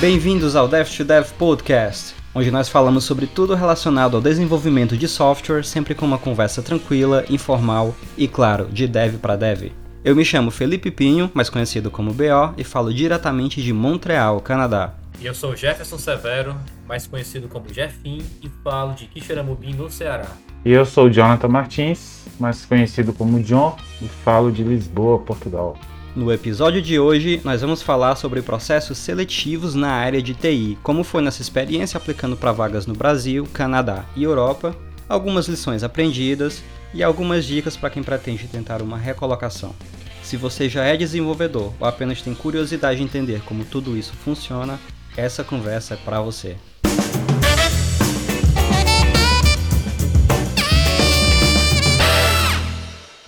Bem-vindos ao Dev to Dev Podcast, onde nós falamos sobre tudo relacionado ao desenvolvimento de software, sempre com uma conversa tranquila, informal e, claro, de dev para dev. Eu me chamo Felipe Pinho, mais conhecido como BO, e falo diretamente de Montreal, Canadá. E eu sou Jefferson Severo, mais conhecido como Jeffin, e falo de Quixeramobim, no Ceará. E eu sou Jonathan Martins, mais conhecido como John, e falo de Lisboa, Portugal. No episódio de hoje, nós vamos falar sobre processos seletivos na área de TI, como foi nossa experiência aplicando para vagas no Brasil, Canadá e Europa, algumas lições aprendidas e algumas dicas para quem pretende tentar uma recolocação. Se você já é desenvolvedor ou apenas tem curiosidade de entender como tudo isso funciona, essa conversa é para você.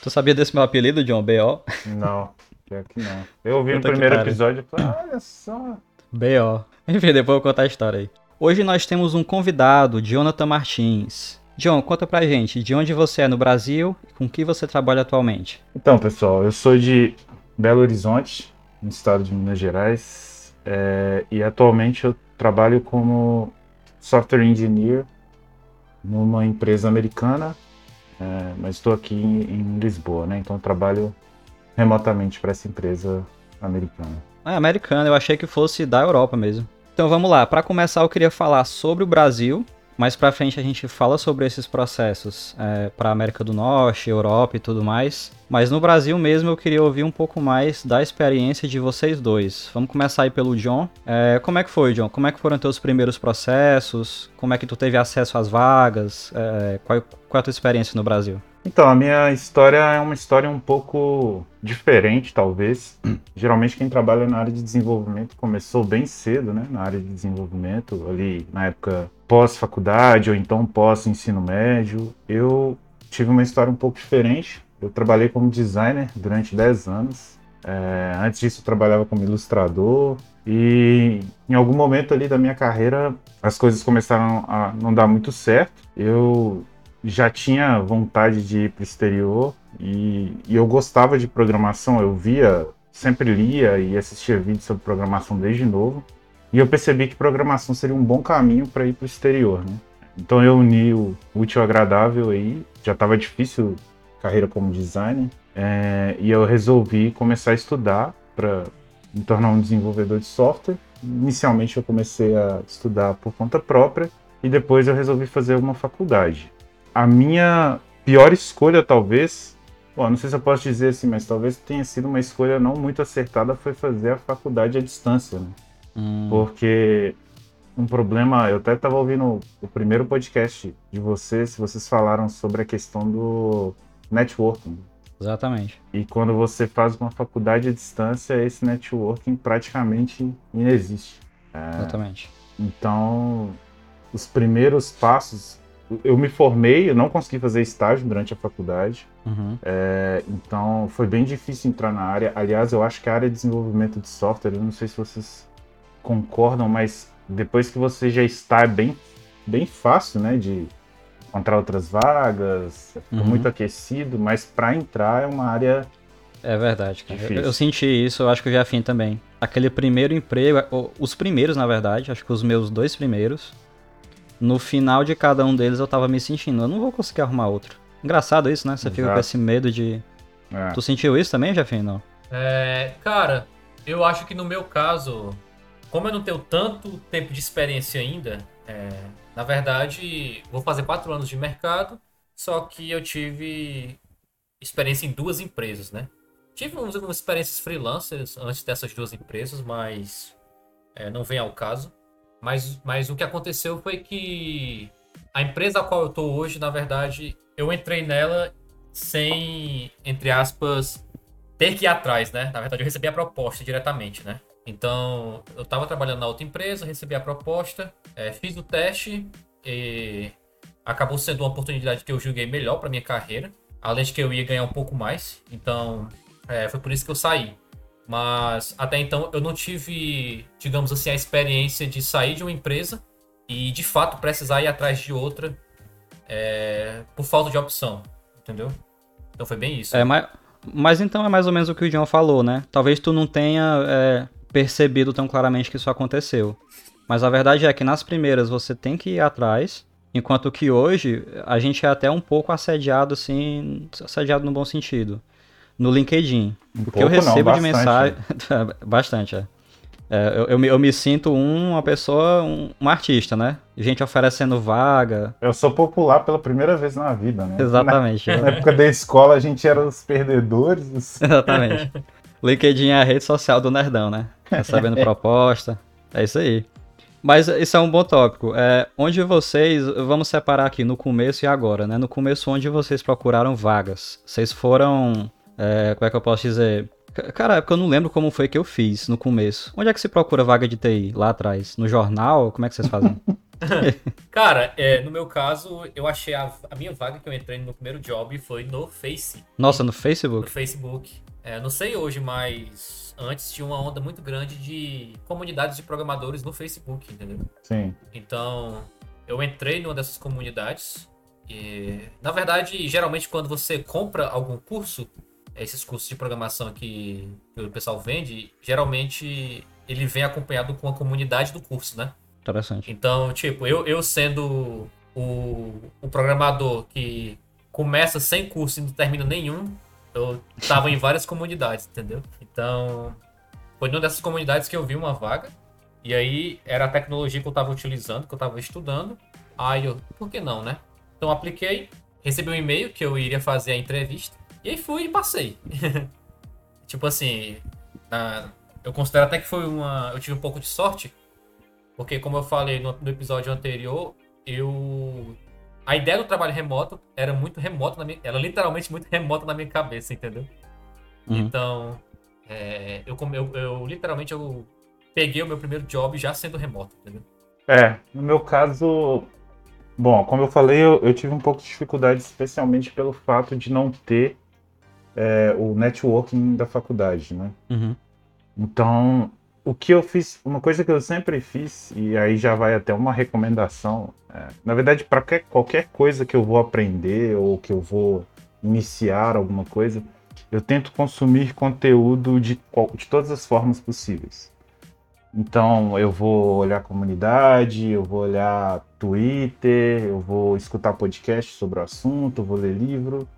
Tu sabia desse meu apelido, John B.O.? Não, pior que não. Eu ouvi no primeiro episódio e falei, olha só. B.O. Enfim, depois eu vou contar a história aí. Hoje nós temos um convidado, Jonathan Martins. John, conta pra gente, de onde você é no Brasil e com que você trabalha atualmente? Então, pessoal, eu sou de Belo Horizonte, no estado de Minas Gerais, é, e atualmente eu trabalho como software engineer numa empresa americana é, mas estou aqui em, em, Lisboa, né? Então trabalho remotamente para essa empresa americana. Ah, americana, eu achei que fosse da Europa mesmo. Então vamos lá, para começar eu queria falar sobre o Brasil, mais para frente a gente fala sobre esses processos é, para América do Norte, Europa e tudo mais. Mas no Brasil mesmo eu queria ouvir um pouco mais da experiência de vocês dois. Vamos começar aí pelo John. É, como é que foi, John? Como é que foram teus primeiros processos? Como é que tu teve acesso às vagas? É, qual, qual é a tua experiência no Brasil? Então, a minha história é uma história um pouco diferente, talvez. Geralmente quem trabalha na área de desenvolvimento começou bem cedo, né? Na área de desenvolvimento, ali na época pós-faculdade ou então pós-ensino médio. Eu tive uma história um pouco diferente. Eu trabalhei como designer durante 10 anos. É, antes disso, eu trabalhava como ilustrador. E em algum momento ali da minha carreira, as coisas começaram a não dar muito certo. Eu já tinha vontade de ir para o exterior e, e, eu gostava de programação, eu via, sempre lia e assistia vídeos sobre programação desde novo. E eu percebi que programação seria um bom caminho para ir para o exterior, né? Então eu uni o útil ao agradável aí, já estava difícil carreira como designer, é, e eu resolvi começar a estudar para me tornar um desenvolvedor de software. Inicialmente eu comecei a estudar por conta própria e depois eu resolvi fazer uma faculdade a minha pior escolha, talvez, bom, não sei se eu posso dizer assim, mas talvez tenha sido uma escolha não muito acertada, foi fazer a faculdade à distância, né? Hum. Porque um problema, eu até estava ouvindo o primeiro podcast de vocês, vocês falaram sobre a questão do networking. Exatamente. E quando você faz uma faculdade à distância, esse networking praticamente inexiste. É, Exatamente. Então, os primeiros passos eu me formei, eu não consegui fazer estágio durante a faculdade. Uhum. É, então foi bem difícil entrar na área. Aliás, eu acho que a área de desenvolvimento de software, eu não sei se vocês concordam, mas depois que você já está é bem, bem fácil, né, de encontrar outras vagas, uhum. muito aquecido, mas para entrar é uma área é verdade, cara. Eu, eu, senti isso, eu acho que eu já fim também. Aquele primeiro emprego, os primeiros, na verdade, acho que os meus dois primeiros, no final de cada um deles eu tava me sentindo, eu não vou conseguir arrumar outro. Engraçado isso, né? Você Exato. fica com esse medo de. É. Tu sentiu isso também, Jefinho? Não? É, cara, eu acho que no meu caso, como eu não tenho tanto tempo de experiência ainda, é, na verdade, vou fazer quatro anos de mercado, só que eu tive experiência em duas empresas, né? Tive umas, experiências freelancers antes dessas duas empresas, mas é, não vem ao caso. Mas, mas o que aconteceu foi que a empresa a qual eu tô hoje, na verdade, eu entrei nela sem, entre aspas, ter que ir atrás, né? Na verdade, eu recebi a proposta diretamente, né? Então, eu estava trabalhando na outra empresa, recebi a proposta, é, fiz o teste e acabou sendo uma oportunidade que eu julguei melhor para minha carreira, além de que eu ia ganhar um pouco mais. Então, é, foi por isso que eu saí. Mas até então eu não tive, digamos assim, a experiência de sair de uma empresa e de fato precisar ir atrás de outra é, por falta de opção, entendeu? Então foi bem isso. É, mas, mas então é mais ou menos o que o John falou, né? Talvez tu não tenha é, percebido tão claramente que isso aconteceu. Mas a verdade é que nas primeiras você tem que ir atrás, enquanto que hoje a gente é até um pouco assediado, assim, assediado no bom sentido, no LinkedIn. Um O que eu pouco não, recebo de mensagem. bastante, é. É, eu, eu, me, eu me sinto um- uma pessoa, um, um artista, né? Gente oferecendo vaga. Eu sou popular pela primeira vez na vida, né? Exatamente. Na, na época da escola a gente era os perdedores. os- Exatamente. LinkedIn é a rede social do Nerdão, né? Recebendo proposta. É isso aí. Mas isso é um bom tópico. É, onde vocês. Vamos separar aqui no começo e agora, né? No começo, onde vocês procuraram vagas? Vocês foram. É, como é que eu posso dizer? Cara, é porque eu não lembro como foi que eu fiz no começo. Onde é que se procura vaga de TI? Lá atrás? No jornal? Como é que vocês fazem? Cara, é, no meu caso, eu achei a, a minha vaga que eu entrei no primeiro job foi no Face, Nossa, no no Facebook? Facebook. É, não sei hoje, mas antes tinha uma onda muito grande de comunidades de programadores no Facebook, entendeu? Sim. Então, eu entrei numa dessas comunidades. E, na verdade, geralmente quando você compra algum curso, esses cursos de programação que, que o pessoal vende, geralmente ele vem acompanhado com a comunidade do curso, né? Interessante. Então, tipo, eu, eu sendo o, o programador que começa sem curso e não termina nenhum, eu tava em várias comunidades, entendeu? Então, foi numa dessas comunidades que eu vi uma vaga. E aí era a tecnologia que eu tava utilizando, que eu tava estudando. Aí eu, por que não, né? Então apliquei, recebi um e-mail que eu iria fazer a entrevista. E aí fui e passei. tipo assim, na- eu considero até que foi uma. Eu tive um pouco de sorte, porque, como eu falei no, no episódio anterior, eu. A ideia do trabalho remoto era muito remota na minha. Era literalmente muito remota na minha cabeça, entendeu? Uhum. Então. é, eu, eu, eu literalmente eu peguei o meu primeiro job já sendo remoto, entendeu? É, no meu caso, bom, como eu falei, eu, eu tive um pouco de dificuldade, especialmente pelo fato de não ter é, o networking da faculdade, né? Uhum. Então, o que eu fiz, uma coisa que eu sempre fiz, e aí já vai até uma recomendação, é, na verdade, para qualquer coisa que eu vou aprender ou que eu vou iniciar alguma coisa, eu tento consumir conteúdo de, de todas as formas possíveis. Então, eu vou olhar a comunidade, eu vou olhar Twitter, eu vou escutar podcast sobre o assunto, eu vou ler livro.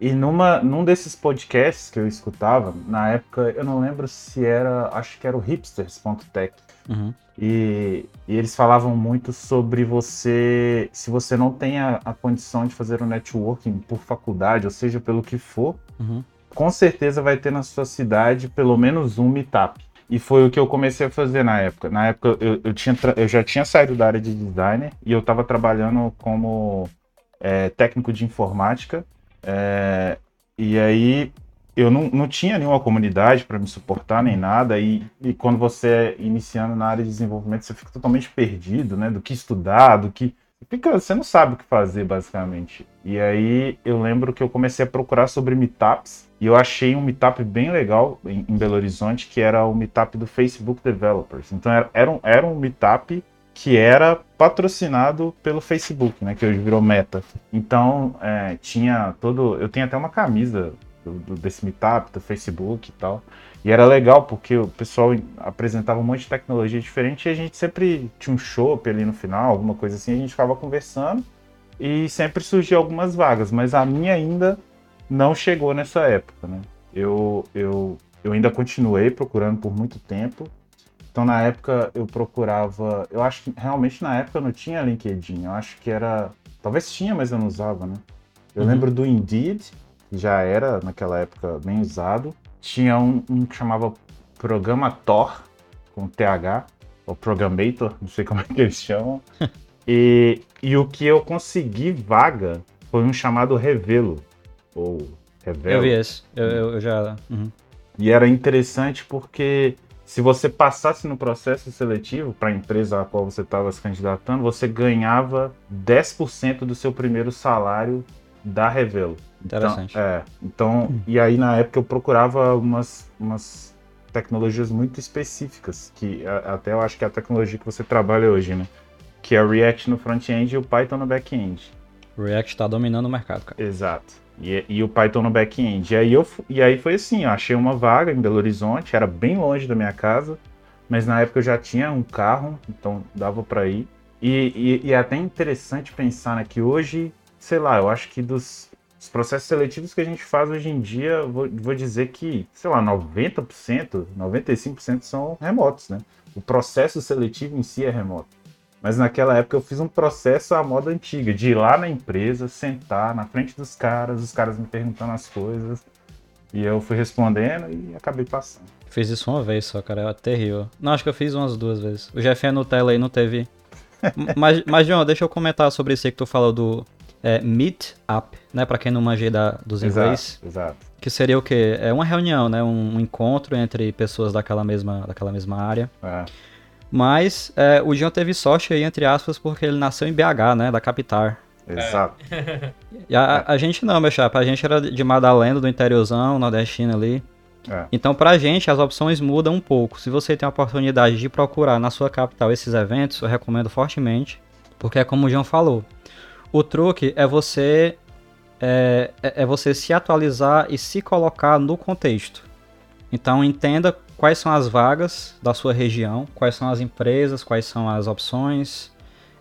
E numa, num desses podcasts que eu escutava, na época, eu não lembro se era, acho que era o hipsters.tech. Uhum. E, e eles falavam muito sobre você, se você não tem a, a condição de fazer o networking por faculdade, ou seja, pelo que for, Uhum. com certeza vai ter na sua cidade pelo menos um meetup. E foi o que eu comecei a fazer na época. Na época eu, eu, tinha, eu já tinha saído da área de designer e eu estava trabalhando como é, técnico de informática. É, e aí eu não, não tinha nenhuma comunidade para me suportar nem nada. E, e quando você é iniciando na área de desenvolvimento, você fica totalmente perdido, né? Do que estudar, do que. Fica, você não sabe o que fazer, basicamente. E aí eu lembro que eu comecei a procurar sobre meetups e eu achei um meetup bem legal em, em Belo Horizonte, que era o meetup do Facebook Developers. Então era, era, um, era um meetup que era patrocinado pelo Facebook, né? Que hoje virou Meta. Então é, tinha todo. Eu tenho até uma camisa do, do- desse meetup, do Facebook e tal. E era legal porque o pessoal apresentava um monte de tecnologia diferente e a gente sempre tinha um chopp ali no final, alguma coisa assim, a gente ficava conversando e sempre surgia algumas vagas, mas a minha ainda não chegou nessa época, né? Eu, eu, eu ainda continuei procurando por muito tempo. Então na época eu procurava, eu acho que realmente na época não tinha LinkedIn, eu acho que era, talvez tinha, mas eu não usava, né? Eu Uhum. lembro do Indeed, que já era naquela época bem usado. Tinha um, um que chamava Programator, com TH, ou Programator, não sei como é que eles chamam. e, e o que eu consegui vaga foi um chamado Revelo, ou Eu Revelo. vi esse. Eu, eu- eu já. Uhum. E era interessante porque se você passasse no processo seletivo para a empresa a qual você estava se candidatando, você ganhava 10% do seu primeiro salário da Revelo. Interessante. Então, é, então, e aí na época eu procurava umas, umas tecnologias muito específicas, que a- até eu acho que é a tecnologia que você trabalha hoje, né? Que é o React no front-end e o Python no back-end. O React tá dominando o mercado, cara. Exato. E, e o Python no back-end. E aí, eu, e aí foi assim, eu achei uma vaga em Belo Horizonte, era bem longe da minha casa, mas na época eu já tinha um carro, então dava para ir. E, e, e, é até interessante pensar né, que hoje, sei lá, eu acho que dos, processos seletivos que a gente faz hoje em dia, vou, vou dizer que, sei lá, 90%, 95% são remotos, né? O processo seletivo em si é remoto. Mas naquela época eu fiz um processo à moda antiga, de ir lá na empresa, sentar na frente dos caras, os caras me perguntando as coisas. E eu fui respondendo e acabei passando. Fiz isso uma vez só, cara. É terrível. Não, acho que eu fiz umas duas vezes. O Jeff Nutella aí não teve. mas, mas, João, deixa eu comentar sobre isso aí que tu falou do é, Meet Up, né? Pra quem não manja da, dos inglês. Exato, exato. Que seria o quê? É uma reunião, né? Um, um encontro entre pessoas daquela mesma, daquela mesma área. É. Mas é, o João teve sorte aí, entre aspas, porque ele nasceu em BH, né? Da capital. Exato. É. E a, a, gente não, meu chapa. A gente era de Madalena, do interiorzão, nordestino ali. É. Então, pra gente, as opções mudam um pouco. Se você tem a oportunidade de procurar na sua capital esses eventos, eu recomendo fortemente. Porque é como o João falou. O truque é você é, é, é você se atualizar e se colocar no contexto. Então entenda quais são as vagas da sua região, quais são as empresas, quais são as opções.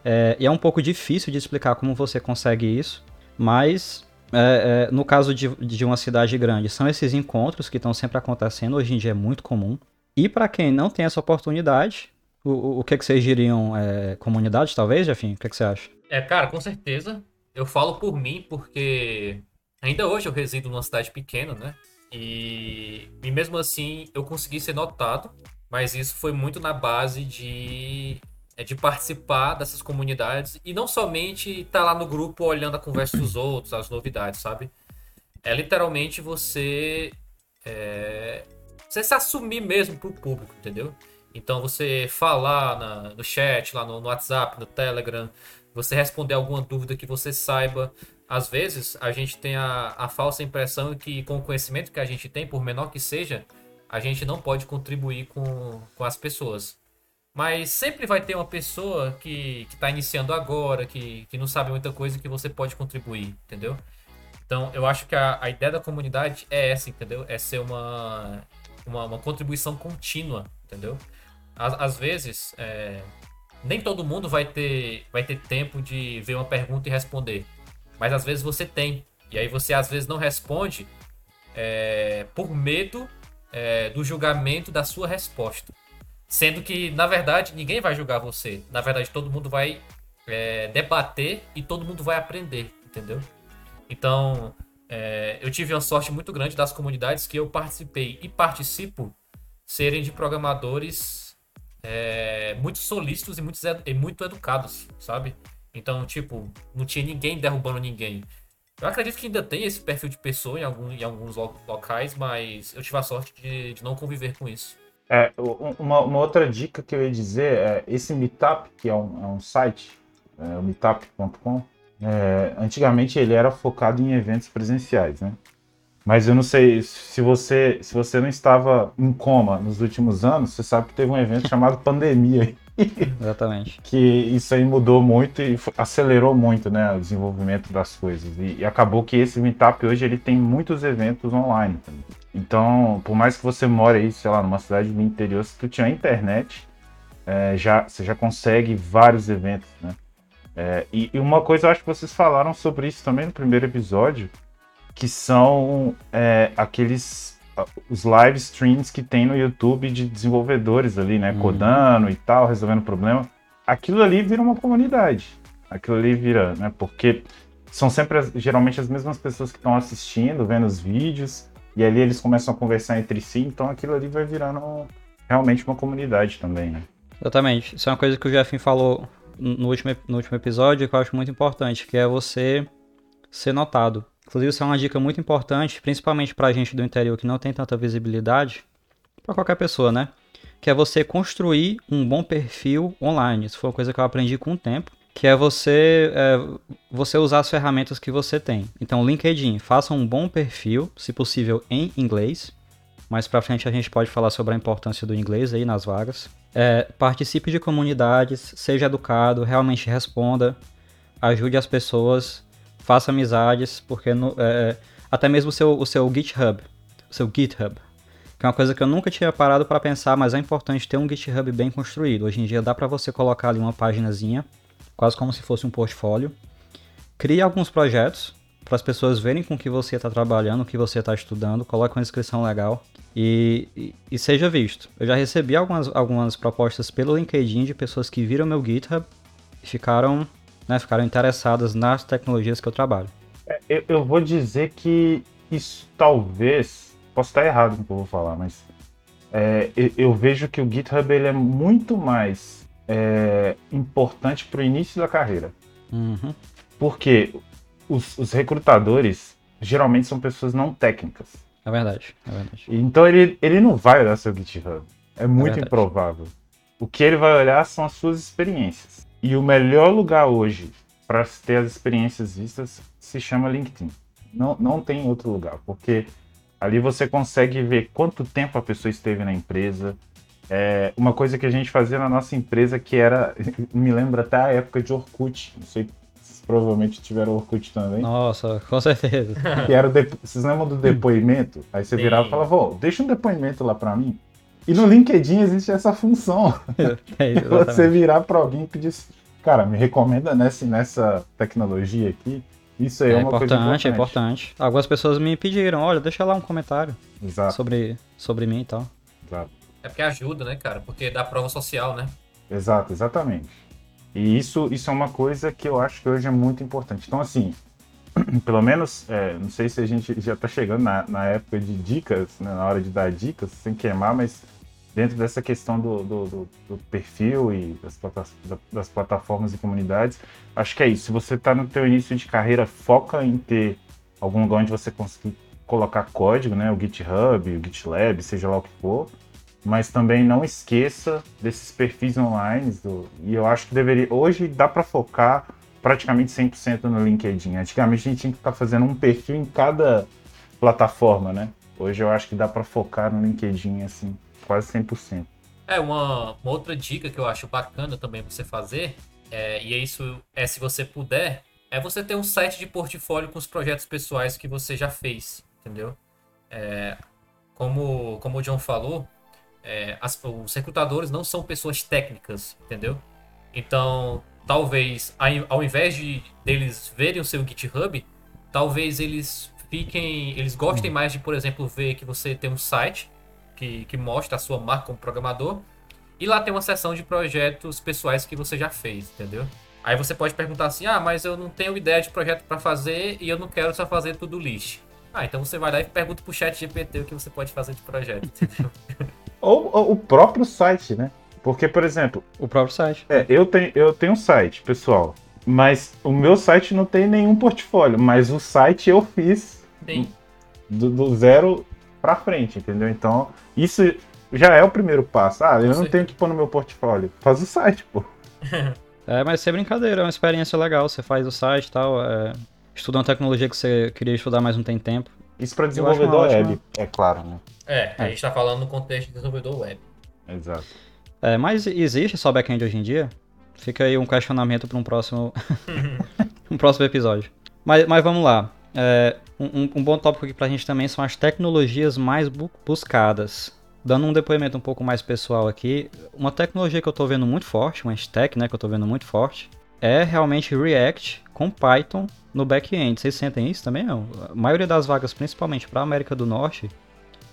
É, e é um pouco difícil de explicar como você consegue isso, mas é, é, no caso de, de uma cidade grande, são esses encontros que estão sempre acontecendo, hoje em dia é muito comum. E para quem não tem essa oportunidade, o, o, que, que vocês diriam? É, comunidade, talvez, Jefim? O que, que você acha? É, cara, com certeza. Eu falo por mim porque ainda hoje eu resido numa cidade pequena, né? E, e mesmo assim eu consegui ser notado, mas isso foi muito na base de, é, de participar dessas comunidades e não somente estar tá lá no grupo olhando a conversa dos outros, as novidades, sabe? É literalmente você, é, você se assumir mesmo pro público, entendeu? Então você falar na, no chat, lá no, no WhatsApp, no Telegram, você responder alguma dúvida que você saiba, às vezes a gente tem a, a falsa impressão que com o conhecimento que a gente tem, por menor que seja, a gente não pode contribuir com, com as pessoas. Mas sempre vai ter uma pessoa que está iniciando agora, que, que não sabe muita coisa que você pode contribuir, entendeu? Então eu acho que a, a ideia da comunidade é essa, entendeu? É ser uma, uma, uma contribuição contínua, entendeu? Às, às vezes, é, nem todo mundo vai ter, vai ter tempo de ver uma pergunta e responder. Mas às vezes você tem. E aí você às vezes não responde é, por medo é, do julgamento da sua resposta. Sendo que, na verdade, ninguém vai julgar você. Na verdade, todo mundo vai é, debater e todo mundo vai aprender, entendeu? Então, é, eu tive uma sorte muito grande das comunidades que eu participei e participo serem de programadores é, muito solícitos e muito, e muito educados, sabe? Então, tipo, não tinha ninguém derrubando ninguém. Eu acredito que ainda tem esse perfil de pessoa em, algum, em alguns locais, mas eu tive a sorte de, de não conviver com isso. É, uma, uma, outra dica que eu ia dizer é esse Meetup, que é um, é um site, é, o meetup.com, é, antigamente ele era focado em eventos presenciais, né? Mas eu não sei se você se você não estava em coma nos últimos anos, você sabe que teve um evento chamado pandemia Exatamente. que isso aí mudou muito e acelerou muito, né, o desenvolvimento das coisas. E, e, acabou que esse Meetup hoje ele tem muitos eventos online. Também. Então, por mais que você more aí, sei lá, numa cidade do interior, se tu tiver internet, é, já, você já consegue vários eventos, né? É, e, e, uma coisa eu acho que vocês falaram sobre isso também no primeiro episódio, que são é, aqueles os live streams que tem no YouTube de desenvolvedores ali, né? Uhum. Codando e tal, resolvendo problema. Aquilo ali vira uma comunidade. Aquilo ali vira, né? Porque são sempre, geralmente, as mesmas pessoas que estão assistindo, vendo os vídeos, e ali eles começam a conversar entre si, então aquilo ali vai virando realmente uma comunidade também, né? Exatamente. Isso é uma coisa que o Jeffin falou no último, no último episódio que eu acho muito importante, que é você ser notado. Inclusive, isso é uma dica muito importante, principalmente para a gente do interior que não tem tanta visibilidade, para qualquer pessoa, né? Que é você construir um bom perfil online. Isso foi uma coisa que eu aprendi com o tempo, que é você, é, você usar as ferramentas que você tem. Então, LinkedIn, faça um bom perfil, se possível em inglês. Mais para frente a gente pode falar sobre a importância do inglês aí nas vagas. É, participe de comunidades, seja educado, realmente responda, ajude as pessoas faça amizades, porque no, é, até mesmo o seu, o seu GitHub, o seu GitHub, que é uma coisa que eu nunca tinha parado para pensar, mas é importante ter um GitHub bem construído. Hoje em dia dá para você colocar ali uma paginazinha, quase como se fosse um portfólio. Crie alguns projetos para as pessoas verem com que você está trabalhando, o que você está estudando, coloque uma inscrição legal e, e, e, seja visto. Eu já recebi algumas, algumas propostas pelo LinkedIn de pessoas que viram meu GitHub e ficaram, né, ficaram interessadas nas tecnologias que eu trabalho. É, eu, eu vou dizer que isso talvez Posso estar errado no que eu vou falar, mas é, eu, eu, vejo que o GitHub ele é muito mais é, importante para o início da carreira. Uhum. Porque os, os, recrutadores geralmente são pessoas não técnicas. É verdade, é verdade. Então ele, ele não vai olhar seu GitHub. É muito é improvável. O que ele vai olhar são as suas experiências. E o melhor lugar hoje para ter as experiências vistas se chama LinkedIn. Não, não tem outro lugar, porque Ali você consegue ver quanto tempo a pessoa esteve na empresa. É uma coisa que a gente fazia na nossa empresa que era, me lembra até a época de Orkut. Não sei se provavelmente tiveram Orkut também. Nossa, com certeza. Que era de... Vocês lembram do depoimento? Aí você Sim. virava e falava, Vô, deixa um depoimento lá para mim. E no LinkedIn existe essa função. É, você virar para alguém que diz, cara, me recomenda nessa, nessa tecnologia aqui. Isso aí é, é uma importante, coisa importante. É importante. Algumas pessoas me pediram, olha, deixa lá um comentário Exato. sobre sobre mim e tal. Exato. É porque ajuda, né, cara? Porque dá prova social, né? Exato, exatamente. E isso, isso é uma coisa que eu acho que hoje é muito importante. Então, assim, pelo menos, é, não sei se a gente já está chegando na, na época de dicas, né, na hora de dar dicas, sem queimar, mas dentro dessa questão do, do, do, do perfil e das, das, plataformas e comunidades, acho que é isso. Se você está no teu início de carreira, foca em ter algum lugar onde você conseguir colocar código, né? O GitHub, o GitLab, seja lá o que for. Mas também não esqueça desses perfis online. E eu acho que deveria. Hoje dá para focar praticamente 100% no LinkedIn. Antigamente a gente tinha que estar tá fazendo um perfil em cada plataforma, né? Hoje eu acho que dá para focar no LinkedIn assim quase 100%. É, uma, uma outra dica que eu acho bacana também você fazer, é, e é isso é se você puder, é você ter um site de portfólio com os projetos pessoais que você já fez, entendeu? É, como, como o John falou, é, as, os recrutadores não são pessoas técnicas, entendeu? Então, talvez, ao invés de deles verem o seu GitHub, talvez eles fiquem, eles gostem mais de, por exemplo, ver que você tem um site que, que mostra a sua marca como programador. E lá tem uma seção de projetos pessoais que você já fez, entendeu? Aí você pode perguntar assim: ah, mas eu não tenho ideia de projeto para fazer e eu não quero só fazer tudo lixo. Ah, então você vai lá e pergunta pro chat GPT o que você pode fazer de projeto, entendeu? ou, ou, o próprio site, né? Porque, por exemplo. O próprio site. É, eu tenho, eu tenho um site, pessoal. Mas o meu site não tem nenhum portfólio. Mas o site eu fiz. Do, do zero para frente, entendeu? Então, isso já é o primeiro passo. Ah, eu não tenho que pôr no meu portfólio. Faz o site, pô. é, mas sem brincadeira, é uma experiência legal. Você faz o site e tal, é... estuda uma tecnologia que você queria estudar, mas não tem tempo. Isso para desenvolvedor web, é claro, né? É, é, a gente tá falando no contexto de desenvolvedor web. Exato. É, mas existe só back-end hoje em dia? Fica aí um questionamento para um próximo um próximo episódio. Mas, mas vamos lá. É, um, um, bom tópico aqui pra gente também são as tecnologias mais bu buscadas. Dando um depoimento um pouco mais pessoal aqui, uma tecnologia que eu tô vendo muito forte, uma stack né, que eu tô vendo muito forte, é realmente React com Python no back-end. Vocês sentem isso também? Não? A maioria das vagas, principalmente para a América do Norte,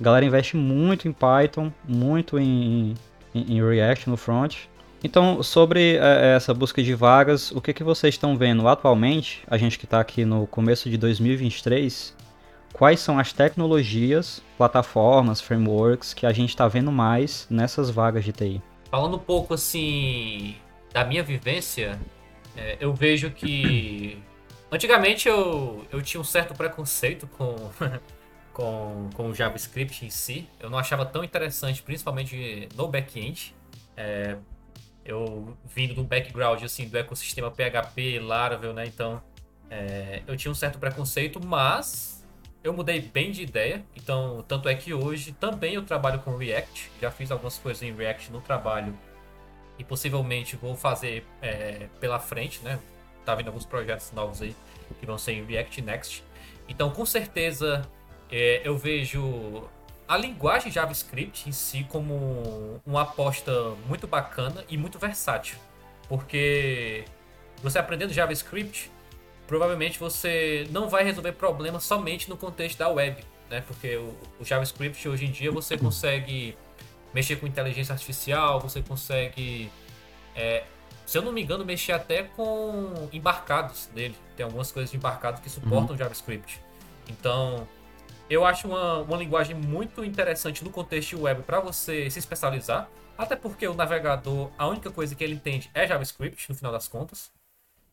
a galera investe muito em Python, muito em, em, em React no front. Então, sobre é, essa busca de vagas, o que, que vocês estão vendo atualmente, a gente que está aqui no começo de 2023, quais são as tecnologias, plataformas, frameworks que a gente está vendo mais nessas vagas de TI? Falando um pouco assim da minha vivência, é, eu vejo que antigamente eu, eu tinha um certo preconceito com, com, com o JavaScript em si. Eu não achava tão interessante, principalmente no back-end. É, eu vindo do background assim do ecossistema PHP, Laravel, né? Então é, eu tinha um certo preconceito, mas eu mudei bem de ideia. Então tanto é que hoje também eu trabalho com React, já fiz algumas coisas em React no trabalho e possivelmente vou fazer é, pela frente, né? tá vindo alguns projetos novos aí que vão ser em React Next. Então, com certeza, é, eu vejo a linguagem JavaScript em si como uma aposta muito bacana e muito versátil. Porque você aprendendo JavaScript, provavelmente você não vai resolver problemas somente no contexto da web, né? Porque o, o JavaScript hoje em dia você consegue mexer com inteligência artificial, você consegue, é, se eu não me engano, mexer até com embarcados dele. Tem algumas coisas de embarcado que suportam uhum. JavaScript. Então, eu acho uma, uma linguagem muito interessante no contexto web para você se especializar. Até porque o navegador, a única coisa que ele entende é JavaScript, no final das contas.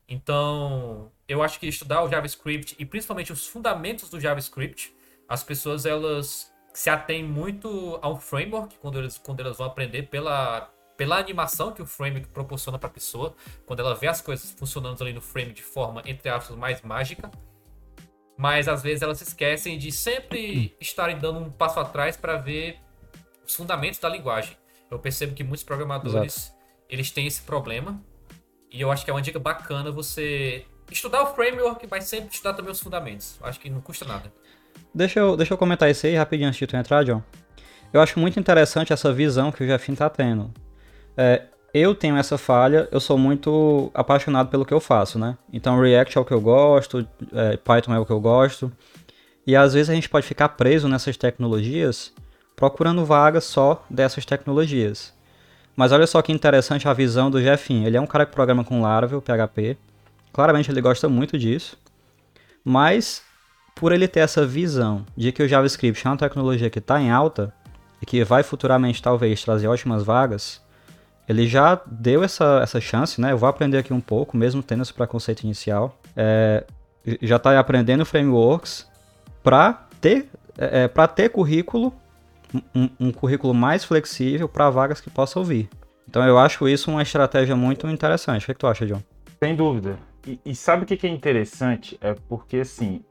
Então, eu acho que estudar o JavaScript e principalmente os fundamentos do JavaScript, as pessoas elas se atêm muito ao framework quando elas, quando elas vão aprender pela, pela animação que o framework proporciona para a pessoa, quando ela vê as coisas funcionando ali no frame de forma, entre aspas, mais mágica. Mas às vezes elas se esquecem de sempre estarem dando um passo atrás para ver os fundamentos da linguagem. Eu percebo que muitos programadores Exato. eles têm esse problema. E eu acho que é uma dica bacana você estudar o framework, mas sempre estudar também os fundamentos. Eu acho que não custa nada. Deixa eu, deixa eu comentar isso aí rapidinho antes de tu entrar, John. Eu acho muito interessante essa visão que o Jefim tá tendo. É, eu tenho essa falha, eu sou muito apaixonado pelo que eu faço, né? Então React é o que eu gosto, é, Python é o que eu gosto. E às vezes a gente pode ficar preso nessas tecnologias procurando vagas só dessas tecnologias. Mas olha só que interessante a visão do Jefim. Ele é um cara que programa com Laravel, PHP. Claramente ele gosta muito disso. Mas por ele ter essa visão de que o JavaScript é uma tecnologia que está em alta e que vai futuramente talvez trazer ótimas vagas, ele já deu essa, essa chance, né? Eu vou aprender aqui um pouco, mesmo tendo esse preconceito inicial. É, já está aprendendo frameworks para ter, é, é ter currículo um, um currículo mais flexível para vagas que possam vir. Então eu acho isso uma estratégia muito interessante. O que, que tu acha, John? Sem dúvida. E, e sabe o que, que é interessante? É porque assim,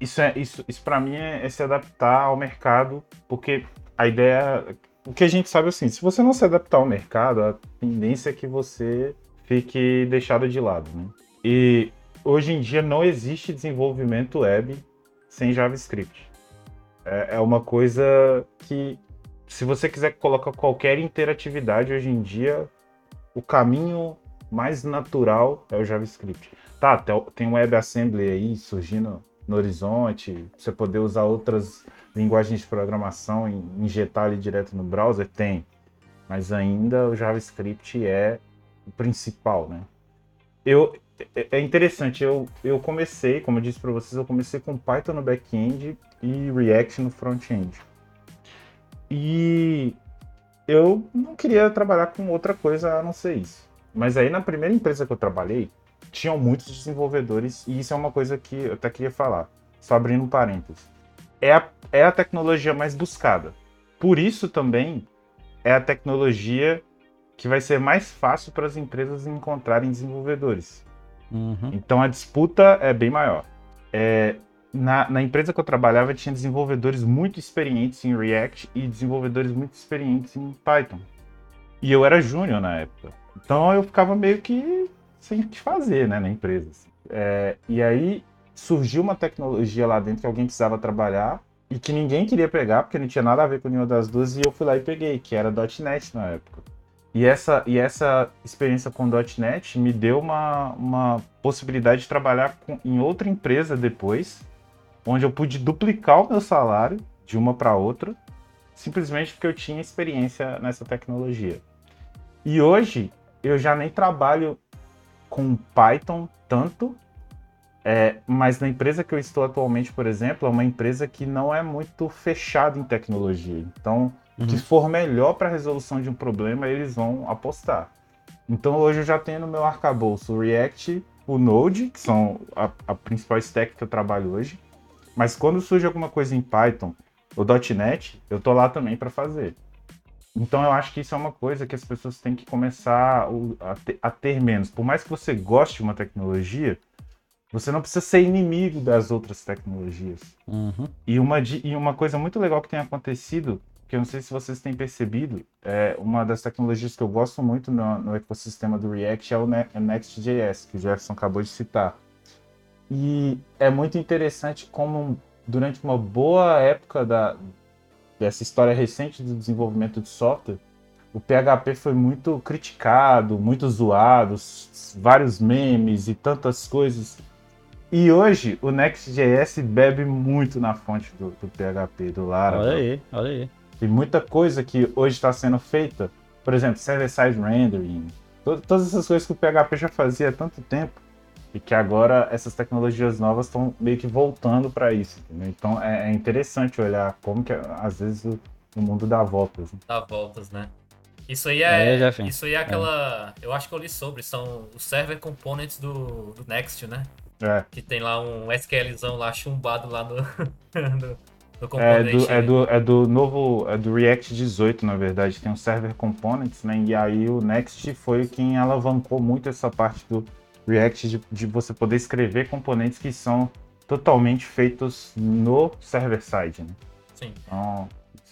isso é isso, isso para mim é, é, se adaptar ao mercado, porque a ideia, o que a gente sabe assim, se você não se adaptar ao mercado, a tendência é que você fique deixado de lado, né? E hoje em dia não existe desenvolvimento web sem JavaScript. É, é uma coisa que, se você quiser colocar qualquer interatividade hoje em dia, o caminho mais natural é o JavaScript. Tá, tem o WebAssembly aí surgindo no horizonte, você poder usar outras linguagens de programação e injetar ali direto no browser, tem. Mas ainda o JavaScript é o principal, né? Eu, é, é interessante, eu, eu comecei, como eu disse para vocês, eu comecei com Python no back-end e React no front-end. E eu não queria trabalhar com outra coisa a não ser isso. Mas aí na primeira empresa que eu trabalhei, tinham muitos desenvolvedores, e isso é uma coisa que eu até queria falar, só abrindo um parênteses. É a, é a tecnologia mais buscada. Por isso também é a tecnologia que vai ser mais fácil para as empresas encontrarem desenvolvedores. Uhum. Então a disputa é bem maior. É, na, na, empresa que eu trabalhava tinha desenvolvedores muito experientes em React e desenvolvedores muito experientes em Python. E eu era júnior na época. Então eu ficava meio que sem o que fazer né, na empresa. Assim. É, e aí surgiu uma tecnologia lá dentro que alguém precisava trabalhar e que ninguém queria pegar porque não tinha nada a ver com nenhuma das duas e eu fui lá e peguei, que era .NET na época. E essa, e essa experiência com .NET me deu uma, uma possibilidade de trabalhar com, em outra empresa depois, onde eu pude duplicar o meu salário de uma para outra, simplesmente porque eu tinha experiência nessa tecnologia. E hoje eu já nem trabalho com Python tanto, é, mas na empresa que eu estou atualmente, por exemplo, é uma empresa que não é muito fechada em tecnologia. Então, o uhum. que for melhor para a resolução de um problema, eles vão apostar. Então hoje eu já tenho no meu arcabouço o React, o Node, que são a, a principal stack que eu trabalho hoje. Mas quando surge alguma coisa em Python ou .NET, eu tô lá também para fazer. Então eu acho que isso é uma coisa que as pessoas têm que começar a ter, a ter menos. Por mais que você goste de uma tecnologia, você não precisa ser inimigo das outras tecnologias. Uhum. E, uma, e uma coisa muito legal que tem acontecido que eu não sei se vocês têm percebido, é uma das tecnologias que eu gosto muito no, no ecossistema do React é o Next.js, que o Jefferson acabou de citar. E é muito interessante como durante uma boa época da, dessa história recente do desenvolvimento de software, o PHP foi muito criticado, muito zoado, vários memes e tantas coisas. E hoje o Next.js bebe muito na fonte do, do PHP, do Laravel. Olha aí, olha aí. Tem muita coisa que hoje está sendo feita, por exemplo, server-side rendering, to todas essas coisas que o PHP já fazia há tanto tempo e que agora essas tecnologias novas estão meio que voltando para isso. Entendeu? Então é, é, interessante olhar como que às vezes o, o mundo dá voltas. Né? Dá voltas, né? Isso aí é, é isso aí é aquela, é. eu acho que eu li sobre, são os server components do, do Next, né? É. Que tem lá um SQLzão lá chumbado lá no, no é do, é, do, é do novo, é do React 18, na verdade, tem um server components, né? E aí o Next foi quem alavancou muito essa parte do React de, de você poder escrever componentes que são totalmente feitos no server-side, né? Sim. Então,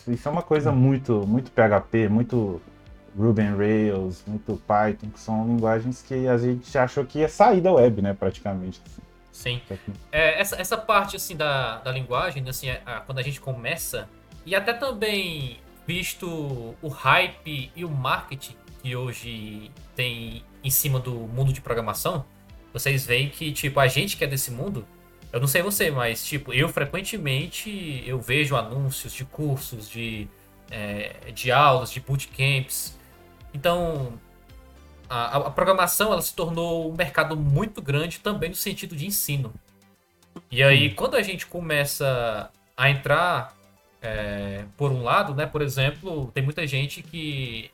isso é uma coisa muito, muito PHP, muito Ruby on Rails, muito Python, que são linguagens que a gente achou que ia sair da web, né, praticamente. Sim. É, essa, essa parte, assim, da, da linguagem, assim, é, a, quando a gente começa, e até também visto o hype e o marketing que hoje tem em cima do mundo de programação, vocês veem que, tipo, a gente que é desse mundo, eu não sei você, mas, tipo, eu frequentemente eu vejo anúncios de cursos, de, é, de aulas, de bootcamps. Então, a, a, programação ela se tornou um mercado muito grande também no sentido de ensino. E aí, quando a gente começa a entrar é, por um lado, né? Por exemplo, tem muita gente que,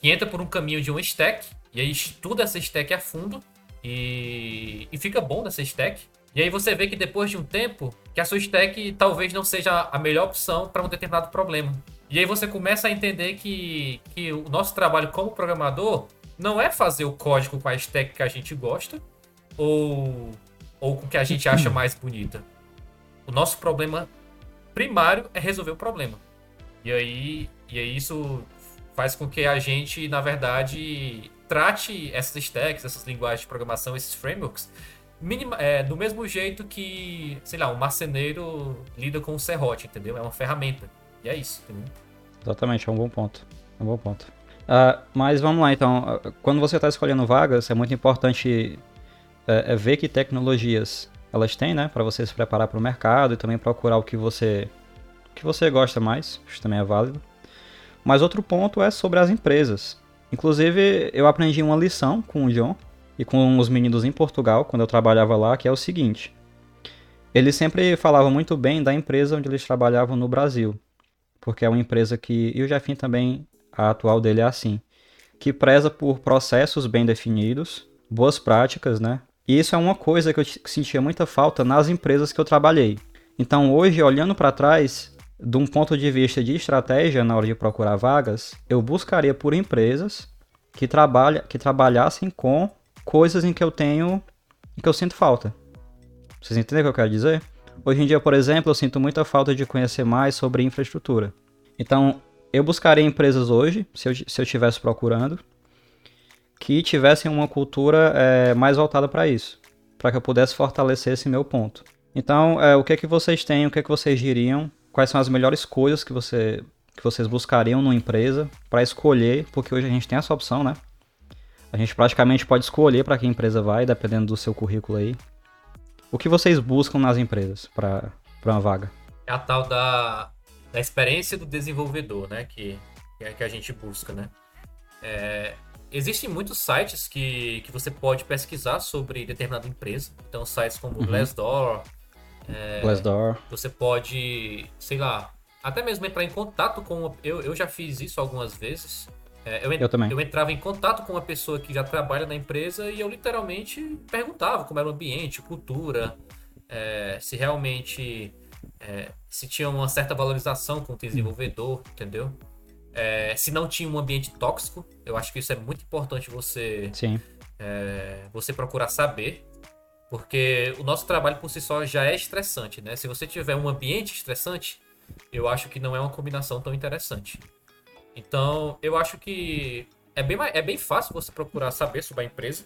que entra por um caminho de uma stack e aí estuda essa stack a fundo e, e fica bom nessa stack. E aí você vê que depois de um tempo, que a sua stack talvez não seja a melhor opção para um determinado problema. E aí você começa a entender que, que o nosso trabalho como programador não é fazer o código com a stack que a gente gosta ou, ou com o que a gente acha mais bonita. O nosso problema primário é resolver o problema. E aí, e aí isso faz com que a gente, na verdade, trate essas stacks, essas linguagens de programação, esses frameworks, minima, é, do mesmo jeito que, sei lá, um marceneiro lida com um serrote, entendeu? É uma ferramenta. É isso? Exatamente, é um bom ponto. É um bom ponto. Uh, mas vamos lá, então. Quando você está escolhendo vagas, é muito importante é, é ver que tecnologias elas têm, né? Para você se preparar para o mercado e também procurar o que você, o que você gosta mais. Isso também é válido. Mas outro ponto é sobre as empresas. Inclusive, eu aprendi uma lição com o John e com os meninos em Portugal, quando eu trabalhava lá, que é o seguinte. Eles sempre falavam muito bem da empresa onde eles trabalhavam no Brasil. Porque é uma empresa que. E o Jefim também a atual dele é assim, que preza por processos bem definidos, boas práticas, né? E isso é uma coisa que eu sentia muita falta nas empresas que eu trabalhei. Então, hoje, olhando para trás, de um ponto de vista de estratégia na hora de procurar vagas, eu buscaria por empresas que, trabalha, que trabalhassem com coisas em que eu tenho, em que eu sinto falta. Vocês entendem o que eu quero dizer? Hoje em dia, por exemplo, eu sinto muita falta de conhecer mais sobre infraestrutura. Então, eu buscaria empresas hoje, se eu, se eu estivesse procurando, que tivessem uma cultura é, mais voltada para isso, para que eu pudesse fortalecer esse meu ponto. Então, é, o que é que vocês têm, o que é que vocês diriam, quais são as melhores coisas que, você, que vocês buscariam numa empresa para escolher, porque hoje a gente tem essa opção, né? A gente praticamente pode escolher para que empresa vai, dependendo do seu currículo aí. O que vocês buscam nas empresas para uma vaga? É a tal da da experiência do desenvolvedor, né? Que, é que a gente busca, né? É, existem muitos sites que, que você pode pesquisar sobre determinada empresa. Então, sites como uhum. Glassdoor. É, Glassdoor. Você pode, sei lá, até mesmo entrar em contato com. Eu, eu já fiz isso algumas vezes. É, eu, eu, também. eu entrava em contato com uma pessoa que já trabalha na empresa e eu literalmente perguntava como era o ambiente, cultura, é, se realmente é, se tinha uma certa valorização com o desenvolvedor, entendeu? É, se não tinha um ambiente tóxico, eu acho que isso é muito importante você, é, você procurar saber, porque o nosso trabalho por si só já é estressante, né? Se você tiver um ambiente estressante, eu acho que não é uma combinação tão interessante. Então, eu acho que é bem, é bem fácil você procurar saber sobre a empresa.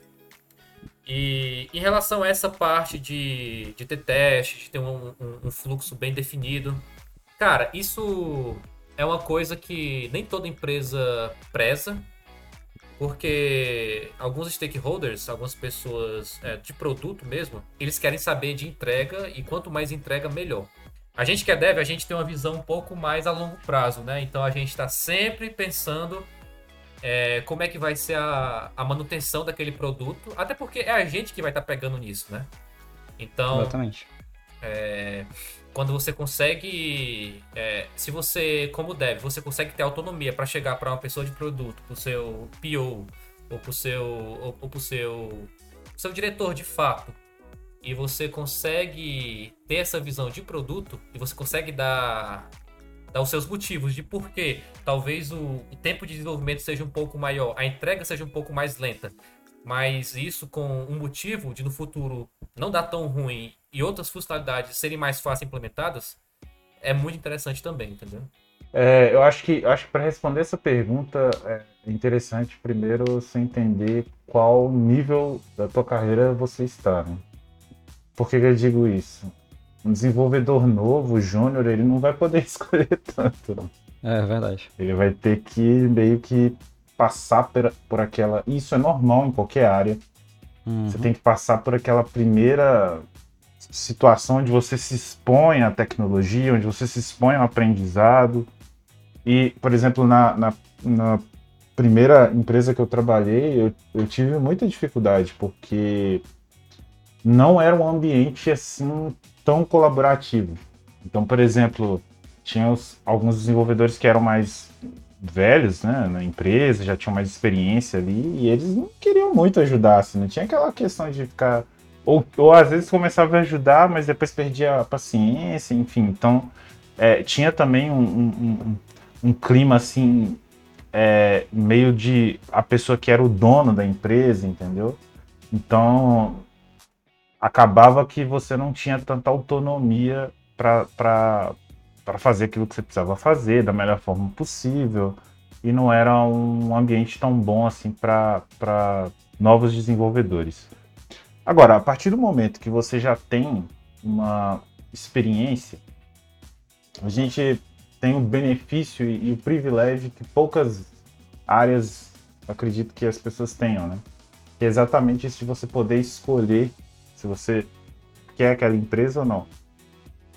E em relação a essa parte de, de ter teste, de ter um, um, um fluxo bem definido, cara, isso é uma coisa que nem toda empresa preza, porque alguns stakeholders, algumas pessoas é, de produto mesmo, eles querem saber de entrega e quanto mais entrega, melhor. A gente que é dev, a gente tem uma visão um pouco mais a longo prazo, né? Então a gente está sempre pensando é, como é que vai ser a, a, manutenção daquele produto, até porque é a gente que vai estar tá pegando nisso, né? Então, Exatamente. É, quando você consegue, é, se você, como deve, você consegue ter autonomia para chegar para uma pessoa de produto, para o seu PO ou para o seu, ou, ou pro seu, seu diretor de fato, e você consegue ter essa visão de produto e você consegue dar, dar os seus motivos de por que talvez o, tempo de desenvolvimento seja um pouco maior, a entrega seja um pouco mais lenta, mas isso com um motivo de no futuro não dar tão ruim e outras funcionalidades serem mais fáceis implementadas, é muito interessante também, entendeu? É, eu acho que, acho que para responder essa pergunta é interessante primeiro você entender qual nível da tua carreira você está. Né? Por que, que eu digo isso? Um desenvolvedor novo, júnior, ele não vai poder escolher tanto. Né? É verdade. Ele vai ter que meio que passar por, por aquela. Isso é normal em qualquer área. Uhum. Você tem que passar por aquela primeira situação onde você se expõe à tecnologia, onde você se expõe ao aprendizado. E, por exemplo, na, na, na primeira empresa que eu trabalhei, eu, eu, tive muita dificuldade, porque não era um ambiente assim tão colaborativo. Então, por exemplo, tinha os, alguns desenvolvedores que eram mais velhos né, na empresa, já tinham mais experiência ali, e eles não queriam muito ajudar, assim, não tinha aquela questão de ficar ou, ou às vezes começava a ajudar, mas depois perdia a paciência, enfim. Então, é, tinha também um, um, um, um clima assim, é, meio de a pessoa que era o dono da empresa, entendeu? Então, acabava que você não tinha tanta autonomia para fazer aquilo que você precisava fazer da melhor forma possível. E não era um ambiente tão bom assim para novos desenvolvedores. Agora, a partir do momento que você já tem uma experiência, a gente tem o benefício e o privilégio que poucas áreas acredito que as pessoas tenham, né? Que é exatamente isso de você poder escolher se você quer aquela empresa ou não.